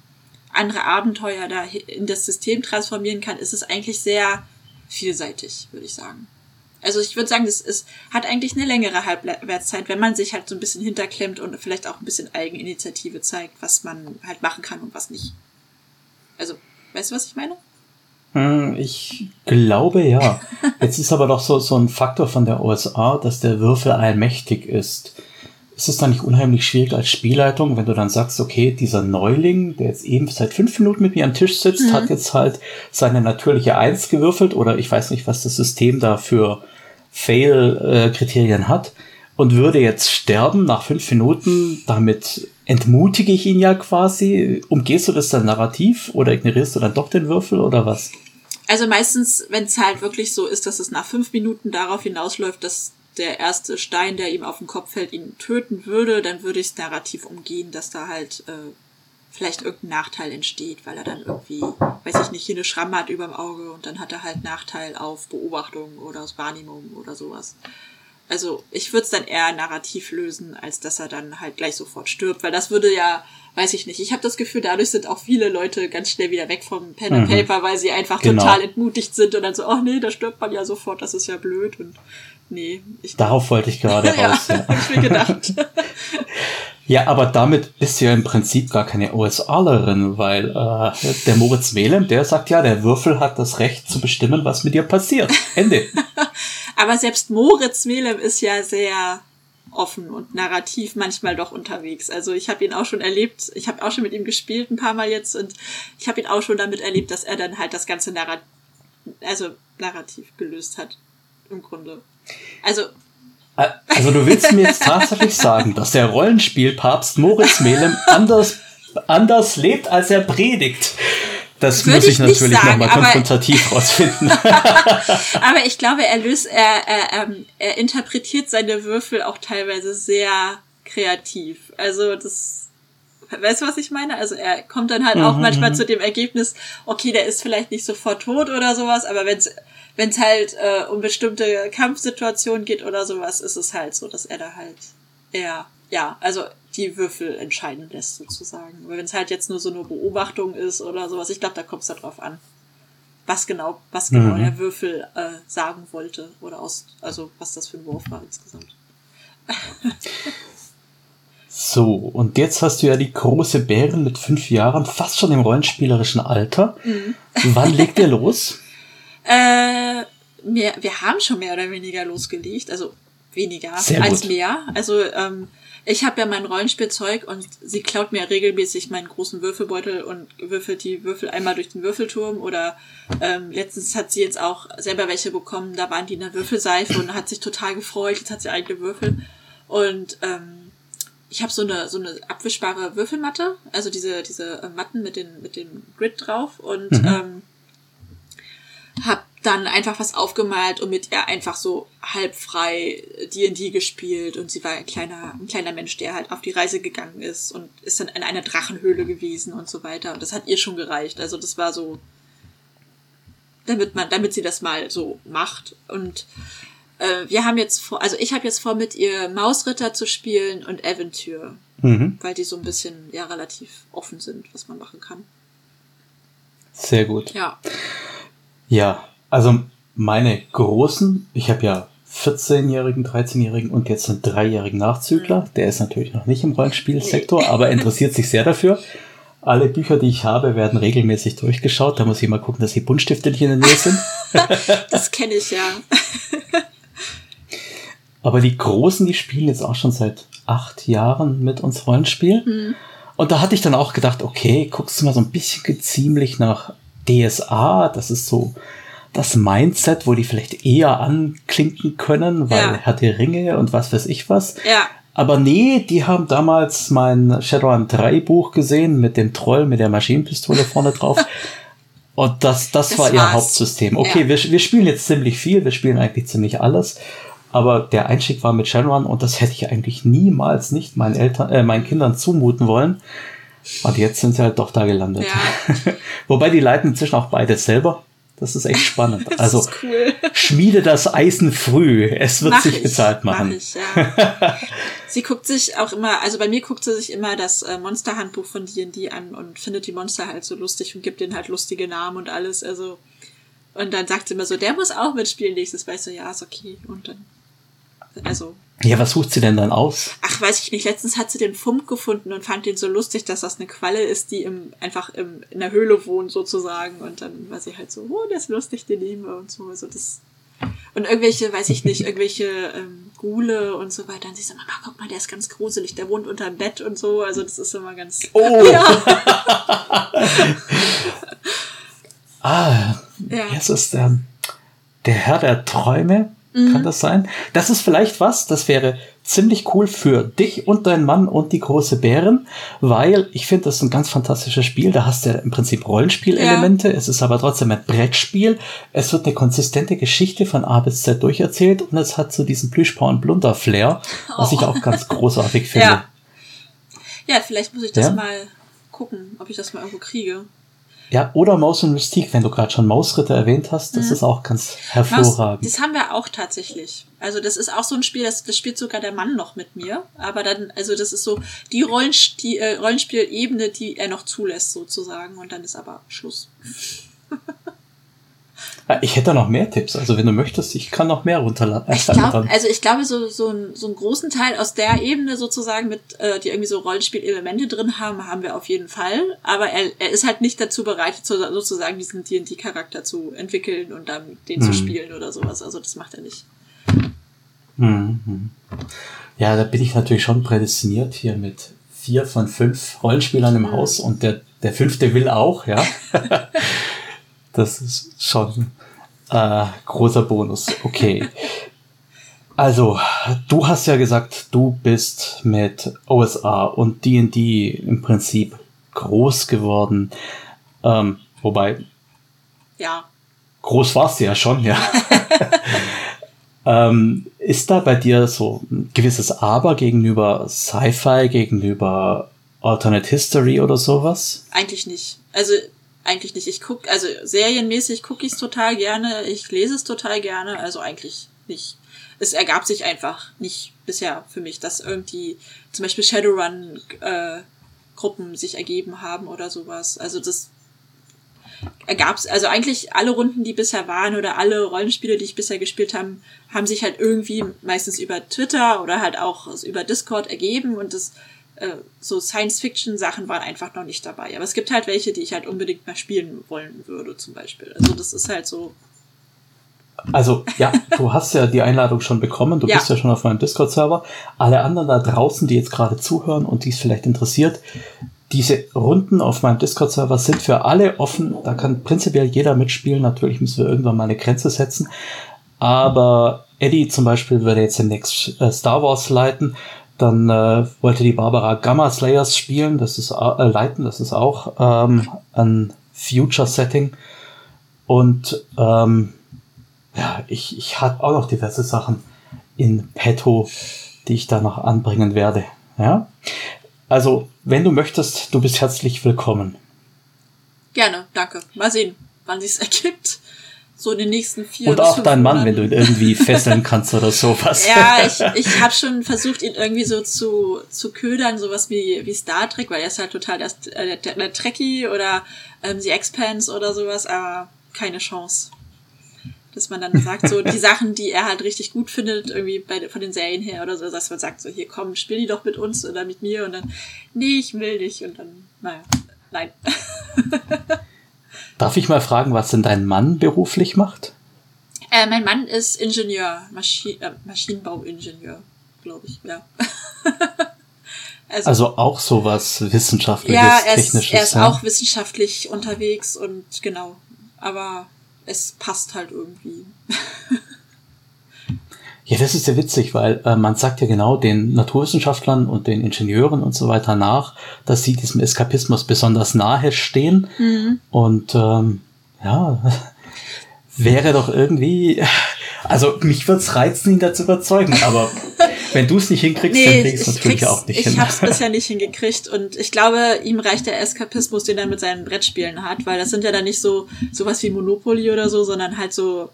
andere Abenteuer da in das System transformieren kann, ist es eigentlich sehr vielseitig, würde ich sagen. Also ich würde sagen, es ist, hat eigentlich eine längere Halbwertszeit, wenn man sich halt so ein bisschen hinterklemmt und vielleicht auch ein bisschen Eigeninitiative zeigt, was man halt machen kann und was nicht. Also, weißt du, was ich meine? Hm, ich glaube ja. <laughs> Jetzt ist aber doch so, so ein Faktor von der OSA, dass der Würfel allmächtig ist ist es dann nicht unheimlich schwierig als Spielleitung, wenn du dann sagst, okay, dieser Neuling, der jetzt eben seit fünf Minuten mit mir am Tisch sitzt, mhm. hat jetzt halt seine natürliche Eins gewürfelt oder ich weiß nicht, was das System da für Fail-Kriterien hat und würde jetzt sterben nach fünf Minuten, damit entmutige ich ihn ja quasi. Umgehst du das dann narrativ oder ignorierst du dann doch den Würfel oder was? Also meistens, wenn es halt wirklich so ist, dass es nach fünf Minuten darauf hinausläuft, dass der erste Stein, der ihm auf den Kopf fällt, ihn töten würde, dann würde ich es narrativ umgehen, dass da halt äh, vielleicht irgendein Nachteil entsteht, weil er dann irgendwie, weiß ich nicht, hier eine Schramme hat überm Auge und dann hat er halt Nachteil auf Beobachtung oder aus Wahrnehmung oder sowas. Also ich würde es dann eher narrativ lösen, als dass er dann halt gleich sofort stirbt, weil das würde ja, weiß ich nicht. Ich habe das Gefühl, dadurch sind auch viele Leute ganz schnell wieder weg vom Pen and mhm. Paper, weil sie einfach genau. total entmutigt sind und dann so, ach nee, da stirbt man ja sofort, das ist ja blöd und Nee. Ich Darauf wollte ich gerade <laughs> raus. ja, ja. hab ich mir gedacht. <laughs> Ja, aber damit bist du ja im Prinzip gar keine OSAlerin, weil äh, der Moritz Melem, der sagt ja, der Würfel hat das Recht zu bestimmen, was mit dir passiert. Ende. <laughs> aber selbst Moritz Melem ist ja sehr offen und narrativ manchmal doch unterwegs. Also ich habe ihn auch schon erlebt, ich habe auch schon mit ihm gespielt ein paar Mal jetzt und ich habe ihn auch schon damit erlebt, dass er dann halt das ganze Narrat also narrativ gelöst hat im Grunde. Also also du willst mir jetzt <laughs> tatsächlich sagen, dass der Rollenspielpapst Moritz Melem anders, anders lebt, als er predigt. Das Würde muss ich, ich natürlich nochmal konfrontativ <laughs> rausfinden. <laughs> aber ich glaube, er löst, er, er, ähm, er interpretiert seine Würfel auch teilweise sehr kreativ. Also das, weißt du, was ich meine? Also er kommt dann halt mhm, auch manchmal mhm. zu dem Ergebnis, okay, der ist vielleicht nicht sofort tot oder sowas, aber wenn es wenn es halt äh, um bestimmte Kampfsituationen geht oder sowas, ist es halt so, dass er da halt eher, ja, also die Würfel entscheiden lässt sozusagen. Aber wenn es halt jetzt nur so eine Beobachtung ist oder sowas, ich glaube, da kommt es darauf an, was genau, was genau mhm. der Würfel äh, sagen wollte oder aus, also was das für ein Wurf war insgesamt. <laughs> So, und jetzt hast du ja die große Bären mit fünf Jahren, fast schon im rollenspielerischen Alter. Mhm. Wann legt ihr los? <laughs> Äh, wir, wir haben schon mehr oder weniger losgelegt, also weniger als mehr. Also ähm, ich habe ja mein Rollenspielzeug und sie klaut mir regelmäßig meinen großen Würfelbeutel und würfelt die Würfel einmal durch den Würfelturm oder ähm, letztens hat sie jetzt auch selber welche bekommen, da waren die in der Würfelseife und hat sich total gefreut, jetzt hat sie eigene Würfel und ähm, ich habe so eine so eine abwischbare Würfelmatte, also diese diese äh, Matten mit den mit dem Grid drauf und mhm. ähm, hab dann einfach was aufgemalt und mit ihr einfach so halb frei D&D gespielt und sie war ein kleiner, ein kleiner Mensch, der halt auf die Reise gegangen ist und ist dann in einer Drachenhöhle gewesen und so weiter und das hat ihr schon gereicht. Also das war so, damit man, damit sie das mal so macht und äh, wir haben jetzt vor, also ich habe jetzt vor, mit ihr Mausritter zu spielen und Aventür, mhm. weil die so ein bisschen ja relativ offen sind, was man machen kann. Sehr gut. Ja. Ja, also meine großen, ich habe ja 14-jährigen, 13-jährigen und jetzt einen dreijährigen Nachzügler. Mhm. Der ist natürlich noch nicht im Rollenspielsektor, aber <laughs> interessiert sich sehr dafür. Alle Bücher, die ich habe, werden regelmäßig durchgeschaut. Da muss ich mal gucken, dass die Buntstifte nicht in der Nähe sind. <laughs> das kenne ich ja. <laughs> aber die Großen, die spielen jetzt auch schon seit acht Jahren mit uns Rollenspiel. Mhm. Und da hatte ich dann auch gedacht, okay, guckst du mal so ein bisschen geziemlich nach DSA, das ist so das Mindset, wo die vielleicht eher anklinken können, weil ja. Herr der Ringe und was weiß ich was. Ja. Aber nee, die haben damals mein Shadowrun 3 Buch gesehen mit dem Troll mit der Maschinenpistole vorne drauf. <laughs> Und das, das, das war ihr Hauptsystem. Okay, ja. wir, wir spielen jetzt ziemlich viel, wir spielen eigentlich ziemlich alles. Aber der Einstieg war mit Shadowrun und das hätte ich eigentlich niemals nicht meinen Eltern, äh, meinen Kindern zumuten wollen. Und jetzt sind sie halt doch da gelandet. Ja. <laughs> Wobei die leiten inzwischen auch beides selber. Das ist echt spannend. <laughs> Das also cool. schmiede das Eisen früh. Es wird mach sich ich, bezahlt machen. Ich, ja. <laughs> sie guckt sich auch immer, also bei mir guckt sie sich immer das äh, Monsterhandbuch von D&D an und findet die Monster halt so lustig und gibt denen halt lustige Namen und alles. Also und dann sagt sie immer so, der muss auch mitspielen nächstes. Weißt du, ja, ist okay. Und dann, also ja, was sucht sie denn dann aus? Ach, weiß ich nicht. Letztens hat sie den Fump gefunden und fand den so lustig, dass das eine Qualle ist, die im, einfach im, in der Höhle wohnt sozusagen. Und dann war sie halt so, oh, der ist lustig, den nehmen wir und so. Also das und irgendwelche, weiß ich nicht, <laughs> irgendwelche ähm, Gule und so weiter. Und sie so, Mama, guck mal, der ist ganz gruselig, der wohnt unter dem Bett und so. Also das ist immer ganz. Oh! <laughs> Ja. <laughs> ah, ja. jetzt ist der, der Herr der Träume. Mhm. Kann das sein? Das ist vielleicht was, das wäre ziemlich cool für dich und deinen Mann und die große Bären, weil ich finde, das ist ein ganz fantastisches Spiel. Da hast du ja im Prinzip Rollenspielelemente. Ja. Es ist aber trotzdem ein Brettspiel. Es wird eine konsistente Geschichte von A bis Z durcherzählt und es hat so diesen Plüschbau und Blunder Flair, was oh. ich auch ganz <laughs> großartig finde. Ja. ja, vielleicht muss ich das ja? mal gucken, ob ich das mal irgendwo kriege. Ja, oder Maus und Mystik, wenn du gerade schon Mausritter erwähnt hast, das mhm. ist auch ganz hervorragend. Maus, das haben wir auch tatsächlich. Also das ist auch so ein Spiel, das, das spielt sogar der Mann noch mit mir. Aber dann, also das ist so die, Rollenst die äh, Rollenspielebene, die er noch zulässt sozusagen. Und dann ist aber Schluss. <laughs> Ich hätte noch mehr Tipps. Also wenn du möchtest, ich kann noch mehr runterladen. Ich <laughs> glaube, also ich glaube, so, so, so einen großen Teil aus der Ebene sozusagen mit, äh, die irgendwie so Rollenspielelemente drin haben, haben wir auf jeden Fall. Aber er, er ist halt nicht dazu bereit, sozusagen diesen D&D-Charakter zu entwickeln und dann den mhm. zu spielen oder sowas. Also das macht er nicht. Mhm. Ja, da bin ich natürlich schon prädestiniert hier mit vier von fünf Rollenspielern im mhm. Haus und der, der fünfte will auch, ja. <laughs> das ist schon äh, großer Bonus. Okay. Also, du hast ja gesagt, du bist mit OSA und D&D im Prinzip groß geworden. Ähm, wobei. Ja. Groß warst du ja schon, ja. <laughs> ähm, ist da bei dir so ein gewisses Aber gegenüber Sci-Fi, gegenüber Alternate History oder sowas? Eigentlich nicht. Also eigentlich nicht. Ich gucke, also serienmäßig gucke ich es total gerne, ich lese es total gerne, also eigentlich nicht. Es ergab sich einfach nicht bisher für mich, dass irgendwie zum Beispiel Shadowrun äh, Gruppen sich ergeben haben oder sowas. Also das ergab es, also eigentlich alle Runden, die bisher waren oder alle Rollenspiele, die ich bisher gespielt habe, haben sich halt irgendwie meistens über Twitter oder halt auch über Discord ergeben und das äh, so Science-Fiction-Sachen waren einfach noch nicht dabei. Aber es gibt halt welche, die ich halt unbedingt mal spielen wollen würde, zum Beispiel. Also das ist halt so. Also, ja, du hast ja die Einladung schon bekommen, du ja. bist ja schon auf meinem Discord-Server. Alle anderen da draußen, die jetzt gerade zuhören und die es vielleicht interessiert, diese Runden auf meinem Discord-Server sind für alle offen. Da kann prinzipiell jeder mitspielen. Natürlich müssen wir irgendwann mal eine Grenze setzen. Aber Eddie zum Beispiel würde jetzt den Next äh, Star Wars leiten. Dann äh, wollte die Barbara Gamma Slayers spielen, das ist äh, leiten, das ist auch ähm, ein Future-Setting. Und ähm, ja, ich, ich habe auch noch diverse Sachen in petto, die ich da noch anbringen werde. Ja, also wenn du möchtest, du bist herzlich willkommen. Gerne, danke. Mal sehen, wann sich's ergibt so in den nächsten vier Und auch dein Mann, wenn du ihn irgendwie <laughs> fesseln kannst oder sowas. Ja, ich, ich habe schon versucht, ihn irgendwie so zu, zu ködern, sowas wie, wie Star Trek, weil er ist halt total der, äh, der, der Trekkie oder ähm, The Expanse oder sowas, aber keine Chance. Dass man dann sagt, so die <laughs> Sachen, die er halt richtig gut findet, irgendwie bei, von den Serien her oder so, dass man sagt, so hier komm, spiel die doch mit uns oder mit mir und dann, nee, ich will nicht und dann, naja, nein. <laughs> Darf ich mal fragen, was denn dein Mann beruflich macht? Äh, mein Mann ist Ingenieur, Maschi äh, Maschinenbauingenieur, glaube ich, ja. <laughs> also, also, auch sowas Wissenschaftliches, ja, er ist, Technisches. Er ist ja? auch wissenschaftlich unterwegs und genau. Aber es passt halt irgendwie. <laughs> Ja, das ist ja witzig, weil äh, man sagt ja genau den Naturwissenschaftlern und den Ingenieuren und so weiter nach, dass sie diesem Eskapismus besonders nahe stehen. Mhm. Und ähm, ja, <laughs> wäre doch irgendwie. Also mich würde es reizen, ihn dazu überzeugen, aber <laughs> wenn du es nicht hinkriegst, nee, dann kriegst du es natürlich auch nicht ich hin. Ich habe es <laughs> bisher nicht hingekriegt und ich glaube, ihm reicht der Eskapismus, den er mit seinen Brettspielen hat, weil das sind ja dann nicht so sowas wie Monopoly oder so, sondern halt so,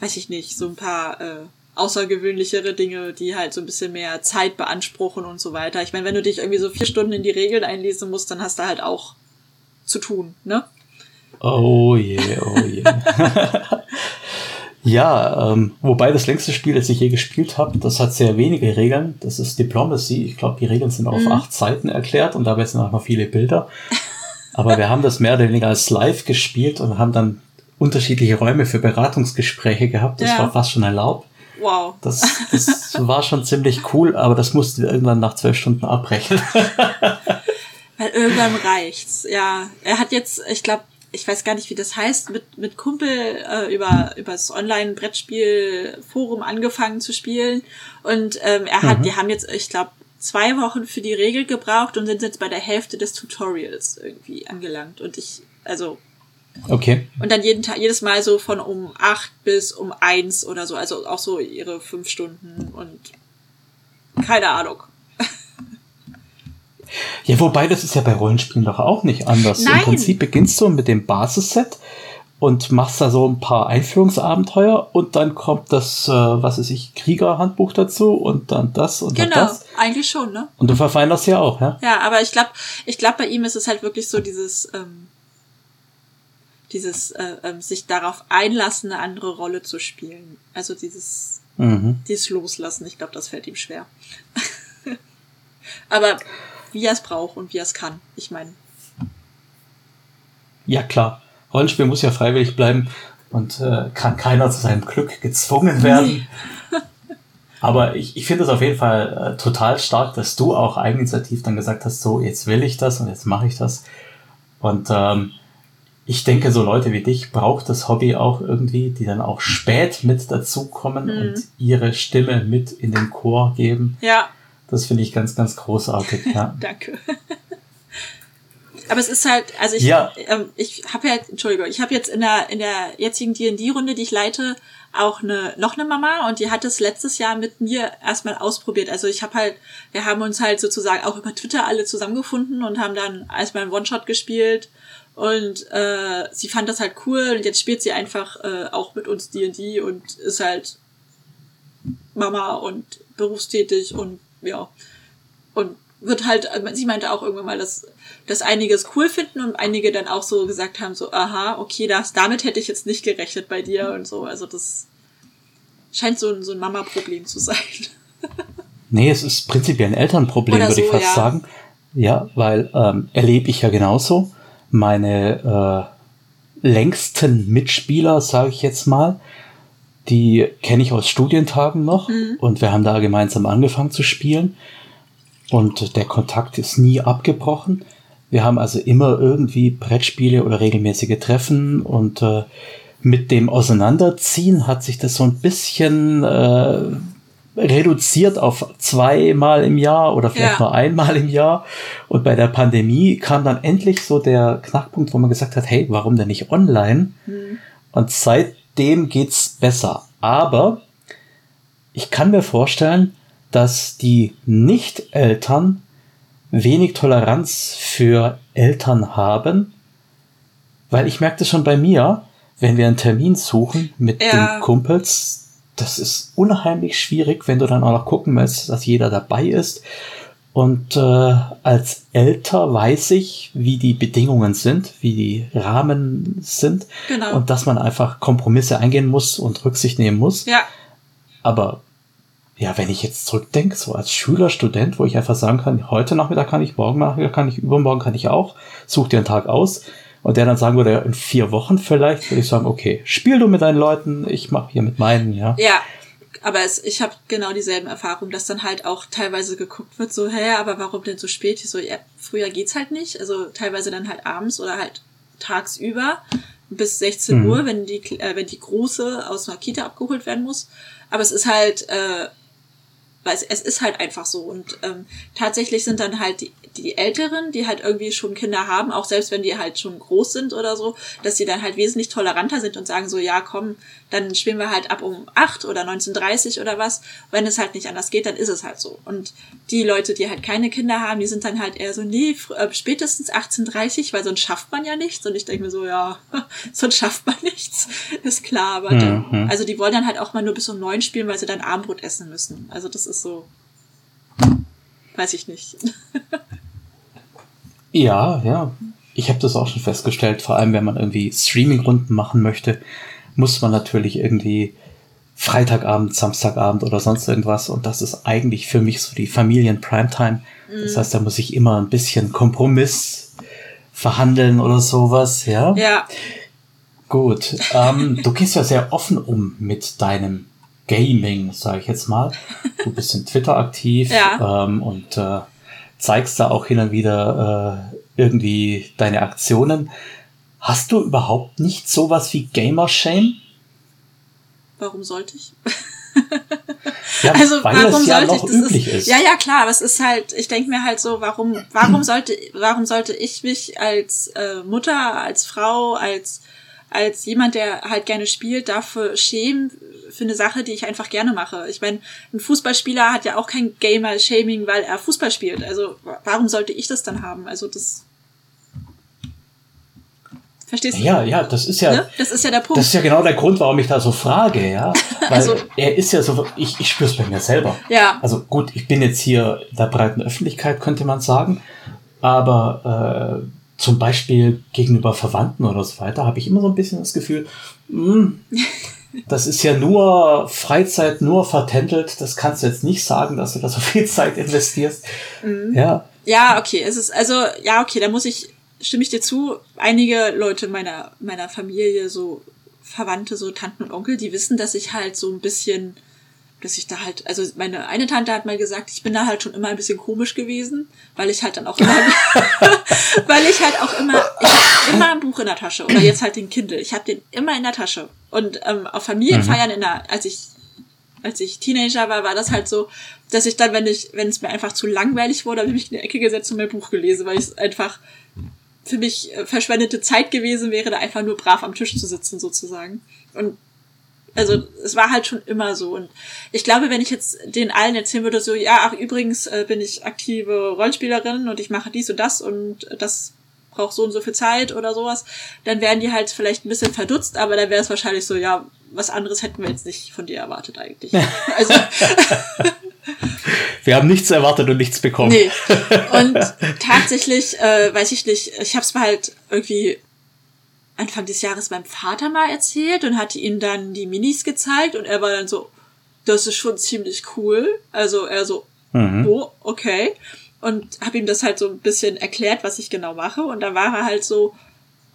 weiß ich nicht, so ein paar äh, außergewöhnlichere Dinge, die halt so ein bisschen mehr Zeit beanspruchen und so weiter. Ich meine, wenn du dich irgendwie so vier Stunden in die Regeln einlesen musst, dann hast du halt auch zu tun, ne? Oh je, yeah, oh je. Yeah. <laughs> ja, ähm, wobei das längste Spiel, das ich je gespielt habe, das hat sehr wenige Regeln. Das ist Diplomacy. Ich glaube, die Regeln sind auf mhm. acht Seiten erklärt und dabei sind auch noch viele Bilder. Aber wir haben das mehr oder weniger als live gespielt und haben dann unterschiedliche Räume für Beratungsgespräche gehabt. Das ja. war fast schon erlaubt. Wow. Das, das war schon ziemlich cool, aber das mussten wir irgendwann nach zwölf Stunden abbrechen. <laughs> Weil irgendwann reicht's. Ja, er hat jetzt, ich glaube, ich weiß gar nicht, wie das heißt, mit, mit Kumpel äh, über, über das Online-Brettspiel-Forum angefangen zu spielen. Und ähm, er hat, mhm. die haben jetzt, ich glaube, zwei Wochen für die Regel gebraucht und sind jetzt bei der Hälfte des Tutorials irgendwie angelangt. Und ich, also Okay. Und dann jeden Tag, jedes Mal so von um acht bis um eins oder so, also auch so ihre fünf Stunden und keine Ahnung. <laughs> Ja, wobei das ist ja bei Rollenspielen doch auch nicht anders. Nein. Im Prinzip beginnst du mit dem Basisset und machst da so ein paar Einführungsabenteuer und dann kommt das, äh, was weiß ich, Kriegerhandbuch dazu und dann das und genau, dann das. Genau, eigentlich schon, ne? Und du verfeinerst ja auch, ja? Ja, aber ich glaube, ich glaube, bei ihm ist es halt wirklich so dieses, ähm, dieses äh, äh, sich darauf einlassen, eine andere Rolle zu spielen. Also dieses, mhm. dieses Loslassen, ich glaube, das fällt ihm schwer. <laughs> Aber wie er es braucht und wie er es kann, ich meine. Ja, klar. Rollenspiel muss ja freiwillig bleiben und äh, kann keiner zu seinem Glück gezwungen werden. <laughs> Aber ich, ich finde es auf jeden Fall äh, total stark, dass du auch eigeninitiativ dann gesagt hast, so, jetzt will ich das und jetzt mache ich das. Und ähm, ich denke, so Leute wie dich braucht das Hobby auch irgendwie, die dann auch spät mit dazukommen mhm. und ihre Stimme mit in den Chor geben. Ja. Das finde ich ganz, ganz großartig. Ja. <laughs> Danke. Aber es ist halt, also ich, ja. ähm, ich habe ja, Entschuldigung, ich habe jetzt in der in der jetzigen D&D-Runde, die ich leite, auch eine noch eine Mama und die hat es letztes Jahr mit mir erstmal ausprobiert. Also ich habe halt, wir haben uns halt sozusagen auch über Twitter alle zusammengefunden und haben dann erstmal einen One-Shot gespielt und äh, sie fand das halt cool und jetzt spielt sie einfach äh, auch mit uns D&D und ist halt Mama und berufstätig und ja und wird halt, sie meinte auch irgendwann mal, dass, dass einige es cool finden und einige dann auch so gesagt haben, so, aha, okay, das, damit hätte ich jetzt nicht gerechnet bei dir und so. Also das scheint so ein, so ein Mama-Problem zu sein. <laughs> nee, es ist prinzipiell ein Elternproblem, Oder würde so, ich fast ja. sagen. Ja, weil ähm, erlebe ich ja genauso. Meine äh, längsten Mitspieler, sage ich jetzt mal, die kenne ich aus Studientagen noch mhm. und wir haben da gemeinsam angefangen zu spielen und der Kontakt ist nie abgebrochen. Wir haben also immer irgendwie Brettspiele oder regelmäßige Treffen und äh, mit dem Auseinanderziehen hat sich das so ein bisschen äh, reduziert auf zweimal im Jahr oder vielleicht ja. nur einmal im Jahr. Und bei der Pandemie kam dann endlich so der Knackpunkt, wo man gesagt hat, hey, warum denn nicht online? Mhm. Und seitdem geht's besser. Aber ich kann mir vorstellen, dass die Nicht-Eltern wenig Toleranz für Eltern haben, weil ich merke das schon bei mir, wenn wir einen Termin suchen mit ja. den Kumpels, das ist unheimlich schwierig, wenn du dann auch noch gucken willst, dass jeder dabei ist. Und äh, als Älter weiß ich, wie die Bedingungen sind, wie die Rahmen sind genau. und dass man einfach Kompromisse eingehen muss und Rücksicht nehmen muss. Ja. Aber ja, wenn ich jetzt zurückdenke, so als Schüler, Student, wo ich einfach sagen kann, heute Nachmittag kann ich, morgen Nachmittag kann ich, übermorgen kann ich auch, such dir einen Tag aus. Und der dann sagen würde, in vier Wochen vielleicht, würde ich sagen, okay, spiel du mit deinen Leuten, ich mache hier mit meinen, ja. Ja, aber es, ich habe genau dieselben Erfahrungen, dass dann halt auch teilweise geguckt wird, so, hä, aber warum denn so spät? Ich so, ja, früher geht's halt nicht. Also teilweise dann halt abends oder halt tagsüber bis 16 mhm. Uhr, wenn die, äh, wenn die Große aus einer Kita abgeholt werden muss. Aber es ist halt, äh, weil es, es ist halt einfach so. Und ähm, tatsächlich sind dann halt die, die Älteren, die halt irgendwie schon Kinder haben, auch selbst wenn die halt schon groß sind oder so, dass sie dann halt wesentlich toleranter sind und sagen so, ja, komm, dann spielen wir halt ab um acht oder 19.30 oder was. Wenn es halt nicht anders geht, dann ist es halt so. Und die Leute, die halt keine Kinder haben, die sind dann halt eher so, nee, äh, spätestens 18.30, weil sonst schafft man ja nichts. Und ich denke mir so, ja, <laughs> sonst schafft man nichts. Ist klar, aber dann, mhm. also die wollen dann halt auch mal nur bis um neun spielen, weil sie dann Abendbrot essen müssen. Also das ist so, weiß ich nicht. <laughs> ja, ja. Ich habe das auch schon festgestellt, vor allem wenn man irgendwie Streaming-Runden machen möchte, muss man natürlich irgendwie Freitagabend, Samstagabend oder sonst irgendwas. Und das ist eigentlich für mich so die Familien-Primetime. Das mhm. heißt, da muss ich immer ein bisschen Kompromiss verhandeln oder sowas, ja? Ja. Gut. Ähm, du gehst ja sehr offen um mit deinem Gaming, sage ich jetzt mal. Du bist in Twitter aktiv ja. ähm, und äh, zeigst da auch hin und wieder äh, irgendwie deine Aktionen. Hast du überhaupt nicht sowas wie Gamer-Shame? Warum sollte ich? ja, <laughs> also weil warum ja sollte ich? Das üblich ist, ist, Ja, ja, klar, aber es ist halt, ich denke mir halt so, warum, warum sollte, warum sollte ich mich als äh, Mutter, als Frau, als als jemand, der halt gerne spielt, dafür schämen für eine Sache, die ich einfach gerne mache. Ich meine, ein Fußballspieler hat ja auch kein Gamer-Shaming, weil er Fußball spielt. Also warum sollte ich das dann haben? Also das. Verstehst du? Ja, ja, das ist ja, ne? das ist ja der Punkt. Das ist ja genau der Grund, warum ich da so frage, ja. <laughs> Weil also, er ist ja so, ich, ich spüre es bei mir selber. Ja. Also gut, ich bin jetzt hier in der breiten Öffentlichkeit, könnte man sagen. Aber äh, zum Beispiel gegenüber Verwandten oder so weiter, habe ich immer so ein bisschen das Gefühl, mh, hm, <laughs> das ist ja nur Freizeit, nur vertändelt. Das kannst du jetzt nicht sagen, dass du da so viel <laughs> Zeit investierst. Mhm. Ja. Ja, okay. Es ist, also, ja, okay, da muss ich, stimme ich dir zu. Einige Leute meiner, meiner Familie, so Verwandte, so Tanten und Onkel, die wissen, dass ich halt so ein bisschen dass ich da halt, also meine eine Tante hat mal gesagt, ich bin da halt schon immer ein bisschen komisch gewesen, weil ich halt dann auch immer, <laughs> <laughs> weil ich halt auch immer, ich habe immer ein Buch in der Tasche oder jetzt halt den Kindle, ich habe den immer in der Tasche und ähm, auf Familienfeiern mhm. in der, als ich als ich Teenager war, war das halt so, dass ich dann, wenn ich, wenn es mir einfach zu langweilig wurde, habe ich mich in die Ecke gesetzt und mein Buch gelesen, weil ich es einfach für mich äh, verschwendete Zeit gewesen wäre, da einfach nur brav am Tisch zu sitzen sozusagen. Und also es war halt schon immer so. Und ich glaube, wenn ich jetzt den allen erzählen würde, so, ja, ach, übrigens äh, bin ich aktive Rollenspielerin und ich mache dies und das und das braucht so und so viel Zeit oder sowas, dann wären die halt vielleicht ein bisschen verdutzt, aber dann wäre es wahrscheinlich so, ja, was anderes hätten wir jetzt nicht von dir erwartet eigentlich. <laughs> Also wir haben nichts erwartet und nichts bekommen. Nee. <laughs> Und tatsächlich, äh, weiß ich nicht, ich habe es mal halt irgendwie Anfang des Jahres meinem Vater mal erzählt und hatte ihm dann die Minis gezeigt und er war dann so, das ist schon ziemlich cool. Also er so, mhm. oh, okay. Und habe ihm das halt so ein bisschen erklärt, was ich genau mache. Und dann war er halt so,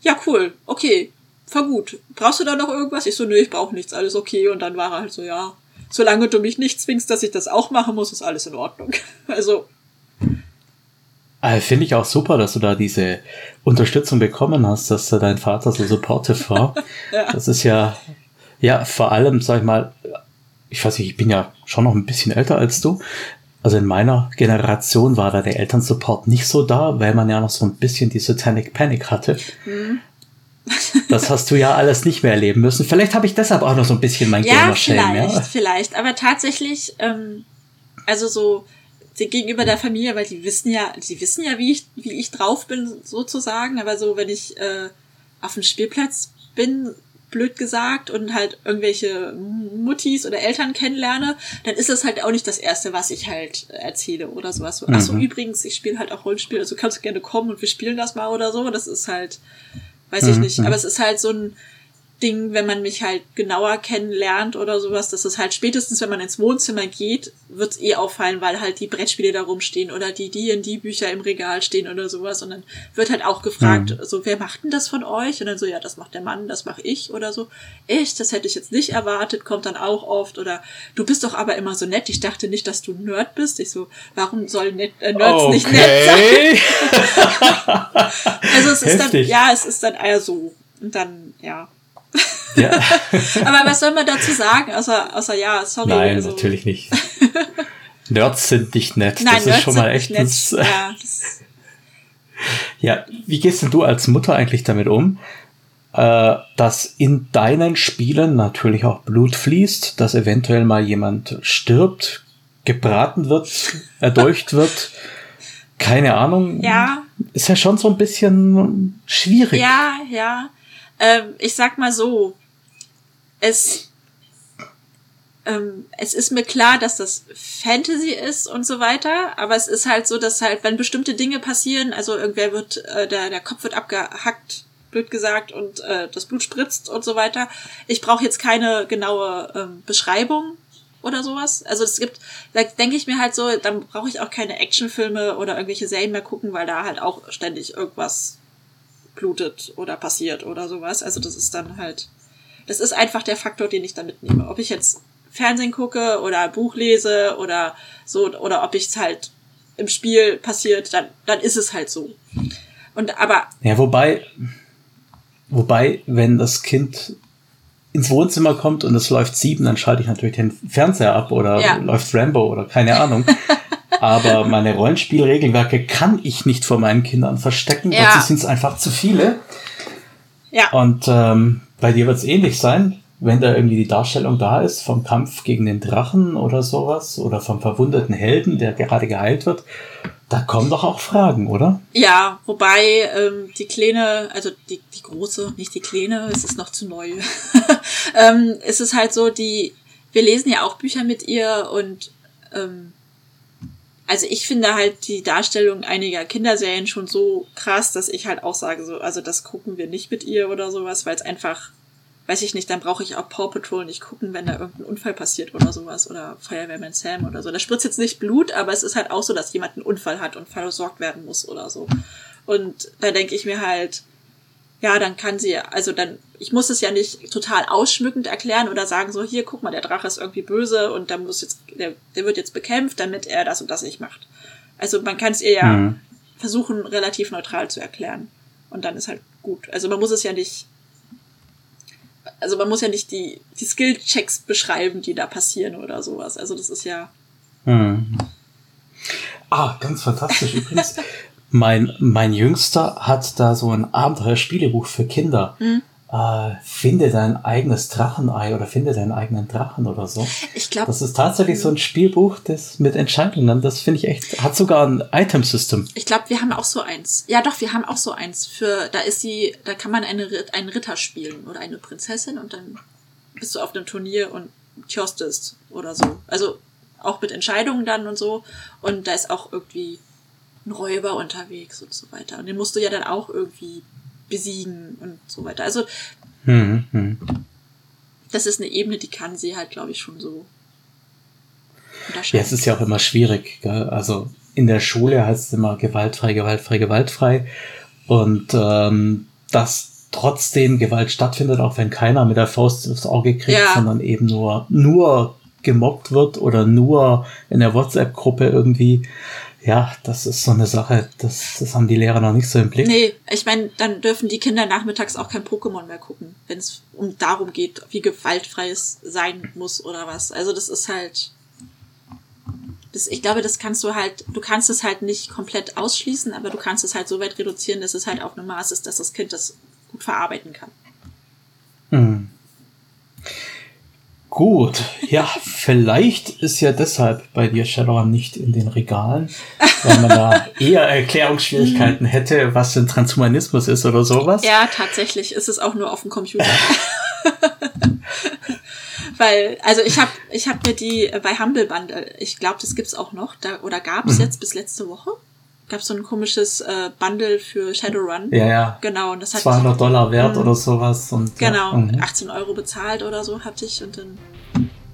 ja, cool, okay, war gut. Brauchst du da noch irgendwas? Ich so, nö, ich brauche nichts, alles okay. Und dann war er halt so, ja, solange du mich nicht zwingst, dass ich das auch machen muss, ist alles in Ordnung. <laughs> Also äh, Finde ich auch super, dass du da diese Unterstützung bekommen hast, dass da dein Vater so supportive war. <laughs> ja. Das ist ja, ja, vor allem, sag ich mal, ich weiß nicht, ich bin ja schon noch ein bisschen älter als du. Also in meiner Generation war da der Elternsupport nicht so da, weil man ja noch so ein bisschen die Satanic Panic hatte. Mhm. das hast du ja alles nicht mehr erleben müssen. Vielleicht habe ich deshalb auch noch so ein bisschen mein ja, Gamer-Shame. Ja, vielleicht, vielleicht. Aber tatsächlich, ähm, also so gegenüber der Familie, weil die wissen ja, die wissen ja, wie ich, wie ich drauf bin, sozusagen. Aber so, wenn ich äh, auf dem Spielplatz bin, blöd gesagt, und halt irgendwelche Muttis oder Eltern kennenlerne, dann ist das halt auch nicht das Erste, was ich halt erzähle oder sowas. So, mhm. Achso, übrigens, ich spiele halt auch Rollenspiel, also kannst du gerne kommen und wir spielen das mal oder so. Das ist halt, weiß mhm. ich nicht. Aber es ist halt so ein, Ding, wenn man mich halt genauer kennenlernt oder sowas, dass es halt spätestens, wenn man ins Wohnzimmer geht, wird es eh auffallen, weil halt die Brettspiele da rumstehen oder die D&D-Bücher im Regal stehen oder sowas und dann wird halt auch gefragt, mhm. so, wer macht denn das von euch? Und dann so, ja, das macht der Mann, das mache ich oder so. Echt, das hätte ich jetzt nicht erwartet, kommt dann auch oft oder du bist doch aber immer so nett, ich dachte nicht, dass du Nerd bist. Ich so, warum sollen net, äh, Nerds okay. nicht nett sein? <laughs> also es ist Heftig. dann, ja, es ist dann eher so. Und dann, ja, ja. <laughs> Aber was soll man dazu sagen, außer, außer ja, sorry. Nein, also. natürlich nicht. <laughs> Nerds sind nicht nett. Nein, das Nerds ist schon mal echt nett. Ja, <laughs> ja, wie gehst denn du als Mutter eigentlich damit um, äh, dass in deinen Spielen natürlich auch Blut fließt, dass eventuell mal jemand stirbt, gebraten wird, erdolcht wird? Keine Ahnung. Ja. Ist ja schon so ein bisschen schwierig. Ja, ja. Ähm, ich sag mal so, es, ähm, es ist mir klar, dass das Fantasy ist und so weiter, aber es ist halt so, dass halt, wenn bestimmte Dinge passieren, also irgendwer wird, äh, der, der Kopf wird abgehackt, blöd gesagt, und äh, das Blut spritzt und so weiter. Ich brauche jetzt keine genaue ähm, Beschreibung oder sowas. Also es gibt, da denke ich mir halt so, dann brauche ich auch keine Actionfilme oder irgendwelche Serien mehr gucken, weil da halt auch ständig irgendwas blutet oder passiert oder sowas. Also das ist dann halt das ist einfach der Faktor, den ich da mitnehme. Ob ich jetzt Fernsehen gucke oder Buch lese oder so, oder ob ich es halt im Spiel passiert, dann, dann ist es halt so. Und aber. Ja, wobei, wobei, wenn das Kind ins Wohnzimmer kommt und es läuft sieben, dann schalte ich natürlich den Fernseher ab oder ja. läuft Rambo oder keine Ahnung. <laughs> Aber meine Rollenspielregelwerke kann ich nicht vor meinen Kindern verstecken, ja. dazu sind es einfach zu viele. Ja. Und ähm, bei dir wird es ähnlich sein, wenn da irgendwie die Darstellung da ist vom Kampf gegen den Drachen oder sowas oder vom verwundeten Helden, der gerade geheilt wird. Da kommen doch auch Fragen, oder? Ja, wobei ähm, die Kleine, also die, die große, nicht die Kleine, es ist noch zu neu. <laughs> ähm, es ist halt so, die, wir lesen ja auch Bücher mit ihr und ähm, also ich finde halt die Darstellung einiger Kinderserien schon so krass, dass ich halt auch sage, so, also das gucken wir nicht mit ihr oder sowas, weil es einfach, weiß ich nicht, dann brauche ich auch Paw Patrol nicht gucken, wenn da irgendein Unfall passiert oder sowas oder Feuerwehrman Sam oder so. Da spritzt jetzt nicht Blut, aber es ist halt auch so, dass jemand einen Unfall hat und versorgt werden muss oder so. Und da denke ich mir halt, ja, dann kann sie, also dann, ich muss es ja nicht total ausschmückend erklären oder sagen so, hier, guck mal, der Drache ist irgendwie böse und da muss jetzt, der, der wird jetzt bekämpft, damit er das und das nicht macht. Also man kann es ihr ja mhm. versuchen, relativ neutral zu erklären. Und dann ist halt gut. Also man muss es ja nicht, also man muss ja nicht die, die Skill-Checks beschreiben, die da passieren oder sowas. Also das ist ja. Mhm. Ah, ganz fantastisch übrigens. <laughs> Mein, mein Jüngster hat da so ein Abenteuerspielebuch für Kinder. Mhm. Äh, finde dein eigenes Drachenei oder finde deinen eigenen Drachen oder so. Ich glaube. Das ist tatsächlich so ein Spielbuch, das mit Entscheidungen, das finde ich echt, hat sogar ein Item-System. Ich glaube, wir haben auch so eins. Ja, doch, wir haben auch so eins. Für, da ist sie, da kann man eine, einen Ritter spielen oder eine Prinzessin und dann bist du auf einem Turnier und tjostest oder so. Also auch mit Entscheidungen dann und so. Und da ist auch irgendwie ein Räuber unterwegs und so weiter. Und den musst du ja dann auch irgendwie besiegen und so weiter. Also, hm, hm. das ist eine Ebene, die kann sie halt, glaube ich, schon so. Ja, es ist ja auch immer schwierig. Gell? Also in der Schule heißt es immer gewaltfrei, gewaltfrei, gewaltfrei. Und ähm, dass trotzdem Gewalt stattfindet, auch wenn keiner mit der Faust aufs Auge kriegt, ja. sondern eben nur, nur gemobbt wird oder nur in der WhatsApp-Gruppe irgendwie ja, das ist so eine Sache, das, das haben die Lehrer noch nicht so im Blick. Nee, ich meine, dann dürfen die Kinder nachmittags auch kein Pokémon mehr gucken, wenn es um darum geht, wie gewaltfrei es sein muss oder was. Also das ist halt. Das, ich glaube, das kannst du halt, du kannst es halt nicht komplett ausschließen, aber du kannst es halt so weit reduzieren, dass es halt auf einem Maß ist, dass das Kind das gut verarbeiten kann. Hm. Gut, ja, vielleicht ist ja deshalb bei dir Shadowrun nicht in den Regalen, weil man da eher Erklärungsschwierigkeiten hätte, was denn Transhumanismus ist oder sowas. Ja, tatsächlich ist es auch nur auf dem Computer. <laughs> weil, also ich habe ich hab mir die bei Humble Bundle, ich glaube, das gibt's auch noch, da, oder gab es mhm. jetzt bis letzte Woche? Gab so ein komisches äh, Bundle für Shadowrun. Ja, ja. Genau, und das hat 200 Dollar wert oder sowas. Und, genau, ja. mhm. 18 Euro bezahlt oder so hatte ich und dann,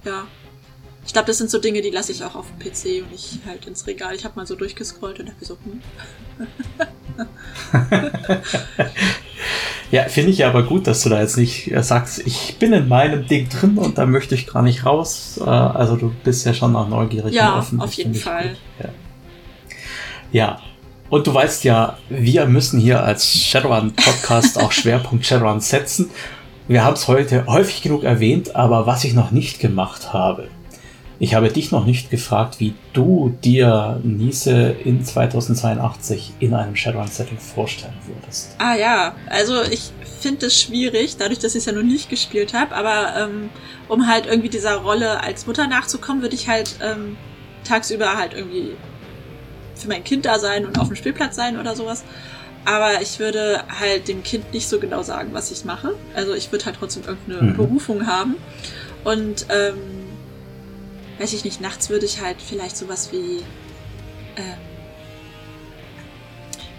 ja. Ich glaube, das sind so Dinge, die lasse ich auch auf dem PC und nicht halt ins Regal. Ich habe mal so durchgescrollt und habe so, hm. <laughs> ja, finde ich aber gut, dass du da jetzt nicht äh, sagst, ich bin in meinem Ding drin und da möchte ich gar nicht raus. Äh, also du bist ja schon noch neugierig ja, und offen. auf jeden Fall. Ja. Ja, und du weißt ja, wir müssen hier als Shadowrun Podcast auch Schwerpunkt Shadowrun setzen. Wir haben es heute häufig genug erwähnt, aber was ich noch nicht gemacht habe. Ich habe dich noch nicht gefragt, wie du dir Niese in 2082 in einem Shadowrun-Setting vorstellen würdest. Ah ja, also ich finde es schwierig, dadurch, dass ich es ja noch nicht gespielt habe, aber ähm, um halt irgendwie dieser Rolle als Mutter nachzukommen, würde ich halt ähm, tagsüber halt irgendwie für mein Kind da sein und auf dem Spielplatz sein oder sowas. Aber ich würde halt dem Kind nicht so genau sagen, was ich mache. Also ich würde halt trotzdem irgendeine mhm. Berufung haben. Und ähm, weiß ich nicht, nachts würde ich halt vielleicht sowas wie ähm,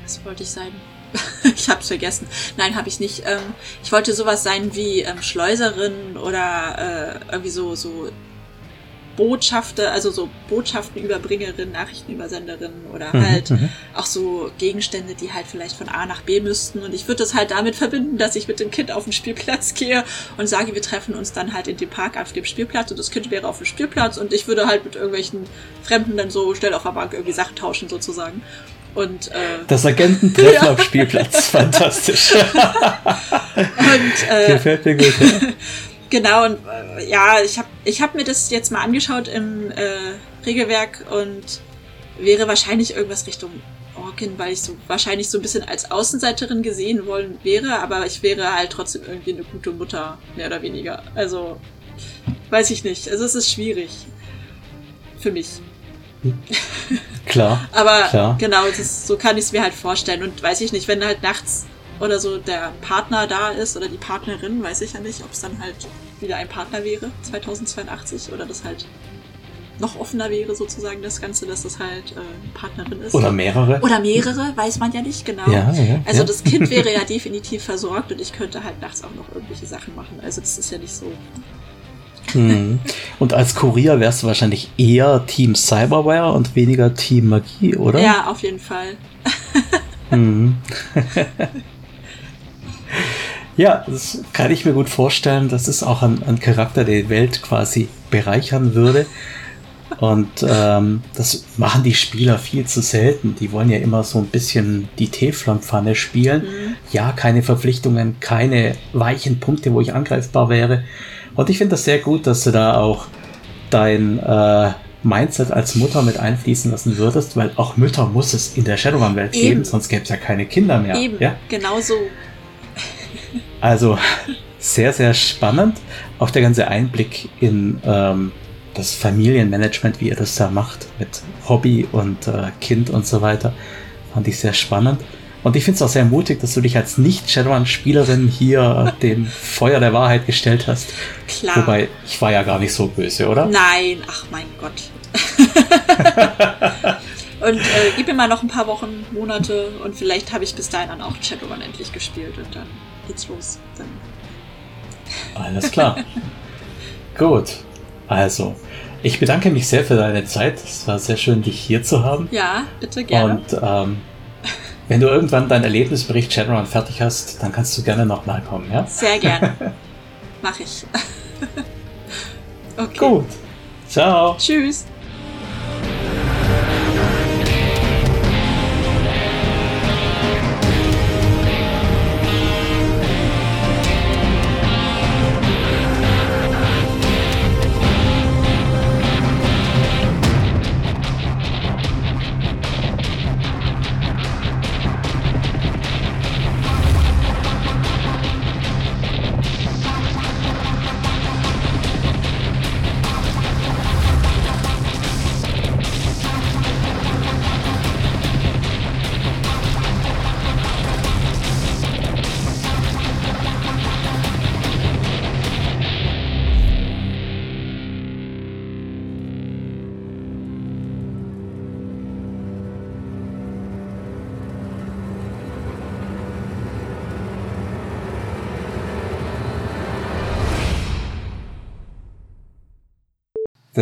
was wollte ich sein? <laughs> ich hab's vergessen. Nein, habe ich nicht. Ähm, ich wollte sowas sein wie ähm, Schleuserin oder äh, irgendwie so, so Botschafter, also so Botschaftenüberbringerin, Nachrichtenübersenderin oder mhm, halt mhm, auch so Gegenstände, die halt vielleicht von A nach B müssten. Und ich würde das halt damit verbinden, dass ich mit dem Kind auf den Spielplatz gehe und sage, wir treffen uns dann halt in dem Park auf dem Spielplatz und das Kind wäre auf dem Spielplatz und ich würde halt mit irgendwelchen Fremden dann so schnell auf der Bank irgendwie Sachen tauschen sozusagen. Und, äh, das Agententreffen <laughs> ja. am Spielplatz, fantastisch. <laughs> und, äh, Gefällt mir gut. Ja. <laughs> Genau, und äh, ja, ich habe ich hab mir das jetzt mal angeschaut im äh, Regelwerk und wäre wahrscheinlich irgendwas Richtung Orkin, weil ich so wahrscheinlich so ein bisschen als Außenseiterin gesehen wollen wäre, aber ich wäre halt trotzdem irgendwie eine gute Mutter, mehr oder weniger. Also, weiß ich nicht. Also es ist schwierig. Für mich. Klar. <laughs> aber klar. genau, das, so kann ich es mir halt vorstellen. Und weiß ich nicht, wenn halt nachts oder so der Partner da ist oder die Partnerin, weiß ich ja nicht, ob es dann halt wieder ein Partner wäre, 2082, oder das halt noch offener wäre sozusagen das Ganze, dass das halt äh, Partnerin ist. Oder mehrere. Oder mehrere, weiß man ja nicht genau. Ja, ja, also ja. das Kind wäre ja definitiv versorgt und ich könnte halt nachts auch noch irgendwelche Sachen machen. Also das ist ja nicht so. Hm. Und als Kurier wärst du wahrscheinlich eher Team Cyberware und weniger Team Magie, oder? Ja, auf jeden Fall. Hm. <laughs> ja, das kann ich mir gut vorstellen. Das ist auch ein, ein Charakter, der die Welt quasi bereichern würde. Und ähm, das machen die Spieler viel zu selten. Die wollen ja immer so ein bisschen die Teflonpfanne spielen. Mhm. Ja, keine Verpflichtungen, keine weichen Punkte, wo ich angreifbar wäre. Und ich finde das sehr gut, dass du da auch dein äh, Mindset als Mutter mit einfließen lassen würdest, weil auch Mütter muss es in der Shadowrun-Welt Eben. geben, sonst gäbe es ja keine Kinder mehr. Eben, Ja? genau so. Also sehr, sehr spannend. Auch der ganze Einblick in ähm, das Familienmanagement, wie ihr das da macht, mit Hobby und äh, Kind und so weiter, fand ich sehr spannend. Und ich finde es auch sehr mutig, dass du dich als Nicht-Shadowrun-Spielerin hier <laughs> dem Feuer der Wahrheit gestellt hast. Klar. Wobei, ich war ja gar nicht so böse, oder? Nein, ach mein Gott. <laughs> und äh, gib mir mal noch ein paar Wochen, Monate und vielleicht habe ich bis dahin dann auch Shadowrun endlich gespielt und dann geht's los. Dann Alles klar. <laughs> Gut. Also, ich bedanke mich sehr für deine Zeit. Es war sehr schön, dich hier zu haben. ja, bitte gerne. Und ähm, wenn du irgendwann deinen Erlebnisbericht Shadowrun fertig hast, dann kannst du gerne nochmal kommen, ja? Sehr gerne. <laughs> Mach ich. <laughs> okay. Gut. Ciao. Tschüss.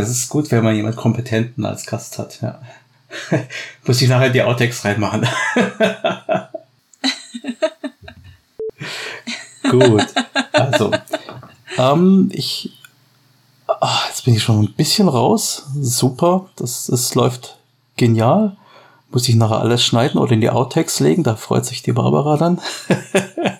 Das ist gut, wenn man jemand Kompetenten als Gast hat, ja. <laughs> Muss ich nachher die Outtakes reinmachen. <laughs> gut. Also, ähm, ich. Ah, jetzt bin ich schon ein bisschen raus. Super. Das, das läuft genial. Muss ich nachher alles schneiden oder in die Outtakes legen? Da freut sich die Barbara dann. <laughs>